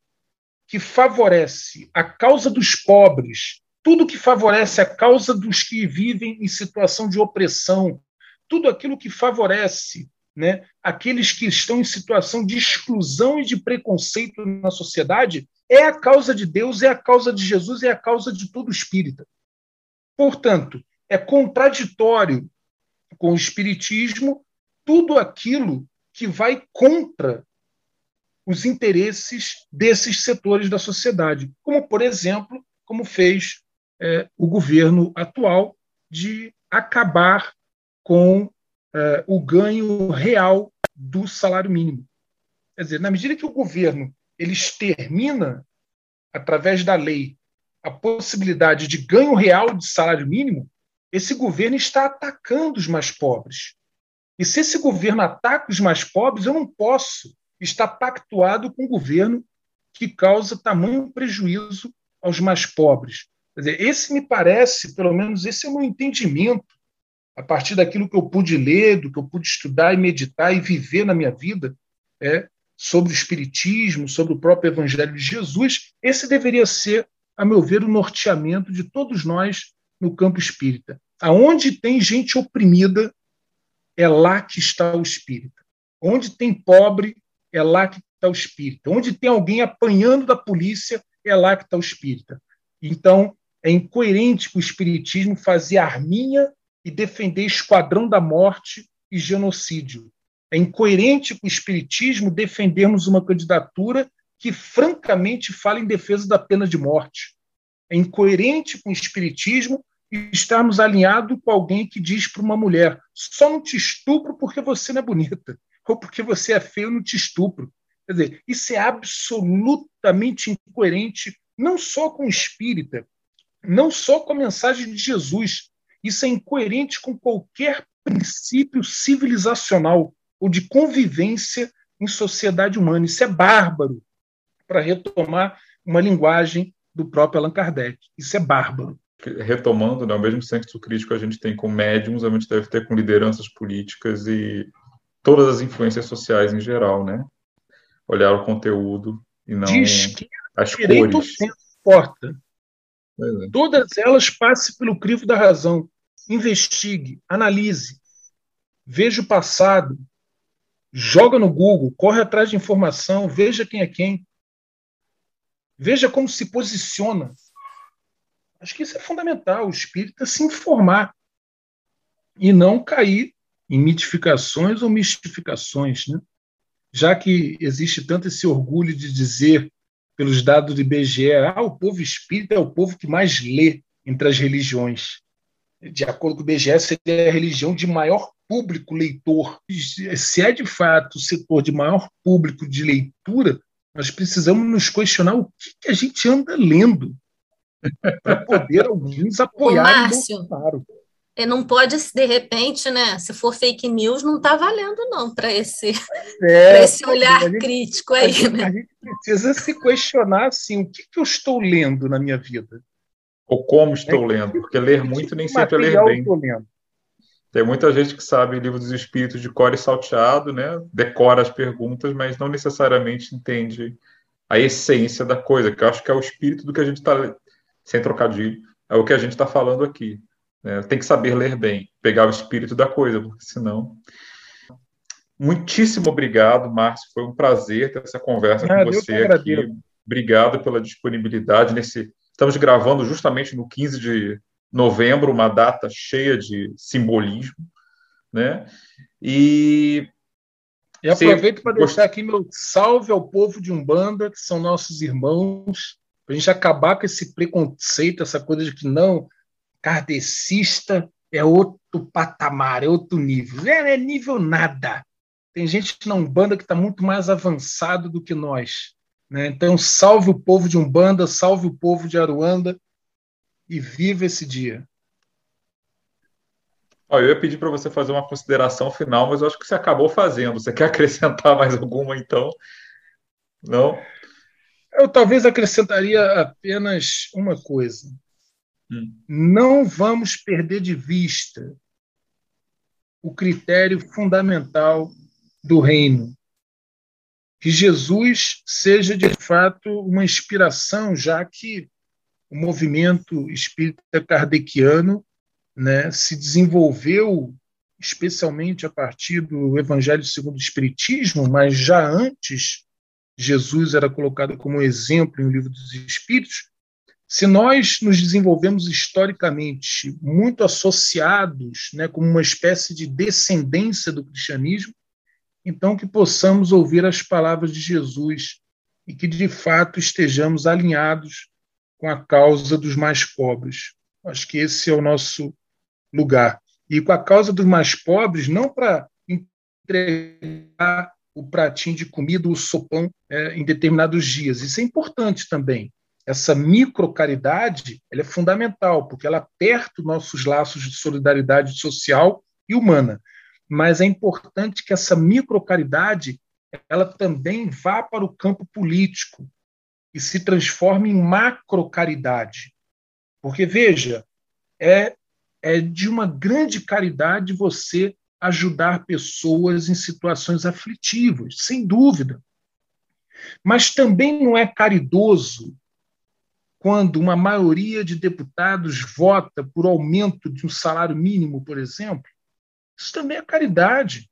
que favorece a causa dos pobres, tudo que favorece a causa dos que vivem em situação de opressão, tudo aquilo que favorece né, aqueles que estão em situação de exclusão e de preconceito na sociedade, é a causa de Deus, é a causa de Jesus, é a causa de todo espírita. Portanto, é contraditório com o Espiritismo tudo aquilo que vai contra os interesses desses setores da sociedade, como, por exemplo, como fez é, o governo atual de acabar com é, o ganho real do salário mínimo. Quer dizer, na medida que o governo ele extermina, através da lei, a possibilidade de ganho real de salário mínimo, esse governo está atacando os mais pobres. E se esse governo ataca os mais pobres, eu não posso estar pactuado com um governo que causa tamanho prejuízo aos mais pobres. Quer dizer, esse me parece, pelo menos esse é o meu entendimento, a partir daquilo que eu pude ler, do que eu pude estudar e meditar e viver na minha vida, é, sobre o Espiritismo, sobre o próprio Evangelho de Jesus, esse deveria ser a meu ver, o norteamento de todos nós no campo espírita. Aonde tem gente oprimida, é lá que está o espírita. Onde tem pobre, é lá que está o espírita. Onde tem alguém apanhando da polícia, é lá que está o espírita. Então, é incoerente com o espiritismo fazer arminha e defender esquadrão da morte e genocídio. É incoerente com o espiritismo defendermos uma candidatura que francamente fala em defesa da pena de morte. É incoerente com o espiritismo estarmos alinhados com alguém que diz para uma mulher: só não te estupro porque você não é bonita, ou porque você é feio, não te estupro. Quer dizer, isso é absolutamente incoerente, não só com o espírita, não só com a mensagem de Jesus. Isso é incoerente com qualquer princípio civilizacional ou de convivência em sociedade humana. Isso é bárbaro para retomar uma linguagem do próprio Allan Kardec. Isso é bárbaro. Retomando, né, o mesmo senso crítico que a gente tem com médiums, a gente deve ter com lideranças políticas e todas as influências sociais em geral, né? Olhar o conteúdo e não as cores. Importa. É. Todas elas passem pelo crivo da razão. Investigue, analise, veja o passado, joga no Google, corre atrás de informação, veja quem é quem. Veja como se posiciona. Acho que isso é fundamental, o espírita se informar e não cair em mitificações ou mistificações, né? já que existe tanto esse orgulho de dizer, pelos dados do IBGE, ah, o povo espírita é o povo que mais lê entre as religiões. De acordo com o IBGE, seria a religião de maior público leitor. Se é de fato o setor de maior público de leitura, nós precisamos nos questionar o que, que a gente anda lendo para poder alguns apoiar o Bolsonaro. E não pode, de repente, né? Se for fake news, não está valendo, não, para esse, é, esse olhar gente, crítico aí. A gente, né? a gente precisa se questionar assim: o que, que eu estou lendo na minha vida? Ou como estou é, lendo, porque ler muito nem sempre é ler bem. Tem muita gente que sabe o livro dos espíritos de cor e salteado, né? Decora as perguntas, mas não necessariamente entende a essência da coisa, que eu acho que é o espírito do que a gente está, sem trocadilho, é o que a gente está falando aqui. Né? Tem que saber ler bem, pegar o espírito da coisa, porque senão. Muitíssimo obrigado, Márcio. Foi um prazer ter essa conversa ah, com você aqui. Obrigado pela disponibilidade nesse. Estamos gravando justamente no 15 de novembro, uma data cheia de simbolismo, né? E e aproveito para deixar aqui meu salve ao povo de Umbanda, que são nossos irmãos, para a gente acabar com esse preconceito, essa coisa de que não, kardecista é outro patamar, é outro nível. É, é nível nada. Tem gente na Umbanda que está muito mais avançado do que nós. Né? Então, salve o povo de Umbanda, salve o povo de Aruanda e viva esse dia. eu ia pedir para você fazer uma consideração final, mas eu acho que você acabou fazendo. Você quer acrescentar mais alguma, então? Não? Eu talvez acrescentaria apenas uma coisa. Hum. Não vamos perder de vista o critério fundamental do reino. Que Jesus seja de fato uma inspiração, já que o movimento espírita kardeciano né, se desenvolveu especialmente a partir do Evangelho segundo o Espiritismo, mas já antes Jesus era colocado como exemplo em o Livro dos Espíritos, se nós nos desenvolvemos historicamente muito associados, né, como uma espécie de descendência do cristianismo, então que possamos ouvir as palavras de Jesus e que de fato estejamos alinhados com a causa dos mais pobres. Acho que esse é o nosso lugar. E com a causa dos mais pobres, não para entregar o pratinho de comida, o sopão é, em determinados dias. Isso é importante também essa microcaridade ela é fundamental, porque ela aperta os nossos laços de solidariedade social e humana. Mas é importante que essa microcaridade ela também vá para o campo político e se transforme em macrocaridade. Porque, veja, é, é de uma grande caridade você ajudar pessoas em situações aflitivas, sem dúvida. Mas também não é caridoso quando uma maioria de deputados vota por aumento de um salário mínimo, por exemplo, isso também é caridade.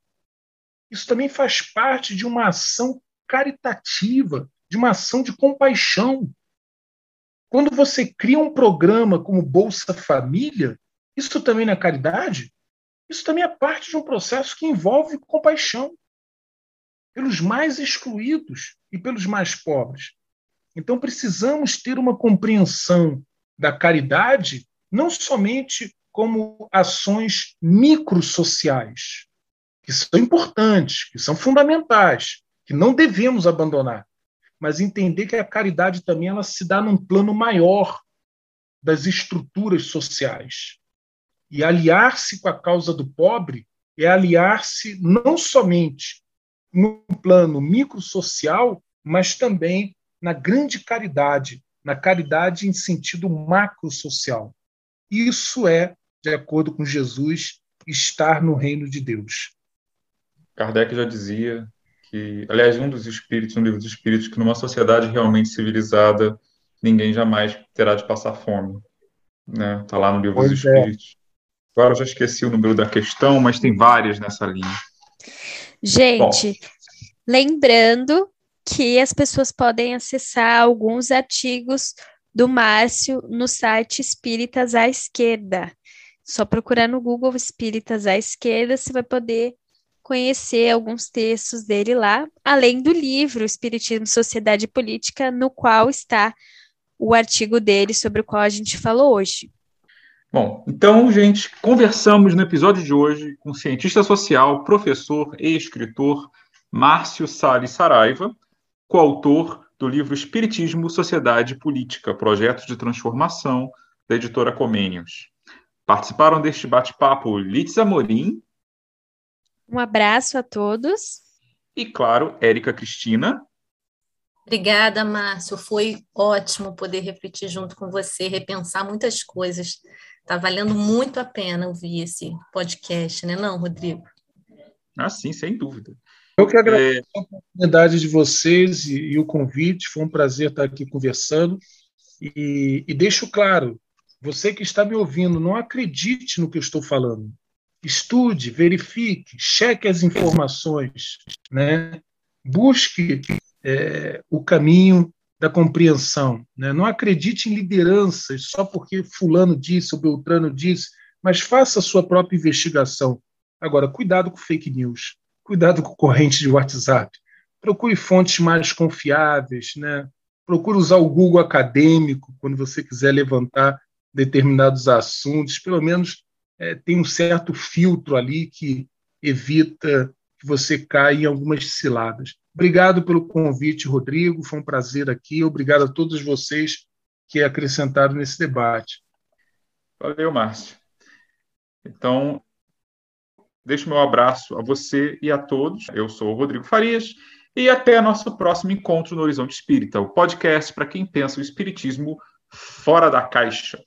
Isso também faz parte de uma ação caritativa, de uma ação de compaixão. Quando você cria um programa como Bolsa Família, isso também não é caridade? Isso também é parte de um processo que envolve compaixão pelos mais excluídos e pelos mais pobres. Então, precisamos ter uma compreensão da caridade não somente como ações microsociais, que são importantes, que são fundamentais, que não devemos abandonar, mas entender que a caridade também ela se dá num plano maior das estruturas sociais. E aliar-se com a causa do pobre é aliar-se não somente no plano microsocial, mas também na grande caridade, na caridade em sentido macro-social. Isso é, de acordo com Jesus, estar no reino de Deus. Kardec já dizia que, aliás, um dos espíritos, um livro dos espíritos, que numa sociedade realmente civilizada, ninguém jamais terá de passar fome. Né? Está lá no livro pois dos é. espíritos. Agora eu já esqueci o número da questão, mas tem várias nessa linha. Gente, Bom. lembrando que as pessoas podem acessar alguns artigos do Márcio no site Espíritas à Esquerda. Só procurar no Google Espíritas à Esquerda, você vai poder conhecer alguns textos dele lá, além do livro Espiritismo, Sociedade e Política, no qual está o artigo dele sobre o qual a gente falou hoje. Bom, então, gente, conversamos no episódio de hoje com o cientista social, professor e escritor Márcio Salles Saraiva, coautor do livro Espiritismo, Sociedade e Política, Projetos de Transformação, da editora Comênios. Participaram deste bate-papo Litz Amorim. Um abraço a todos. E, claro, Érica Cristina. Obrigada, Márcio. Foi ótimo poder refletir junto com você, repensar muitas coisas. Está valendo muito a pena ouvir esse podcast, né, não, Rodrigo? Ah, sim, sem dúvida. Eu que agradeço é... a oportunidade de vocês e, e, o convite. Foi um prazer estar aqui conversando. E, e deixo claro, você que está me ouvindo, não acredite no que eu estou falando. Estude, verifique, cheque as informações, né? busque é, o caminho da compreensão. Né? Não acredite em lideranças só porque fulano disse ou Beltrano disse, mas faça a sua própria investigação. Agora, cuidado com fake news cuidado com corrente de WhatsApp. Procure fontes mais confiáveis, né? Procure usar o Google acadêmico quando você quiser levantar determinados assuntos. Pelo menos é, tem um certo filtro ali que evita que você caia em algumas ciladas. Obrigado pelo convite, Rodrigo. Foi um prazer aqui. Obrigado a todos vocês que acrescentaram nesse debate. Valeu, Márcio. Então, Deixo meu abraço a você e a todos. Eu sou o Rodrigo Farias e até nosso próximo encontro no Horizonte Espírita, o podcast para quem pensa o espiritismo fora da caixa.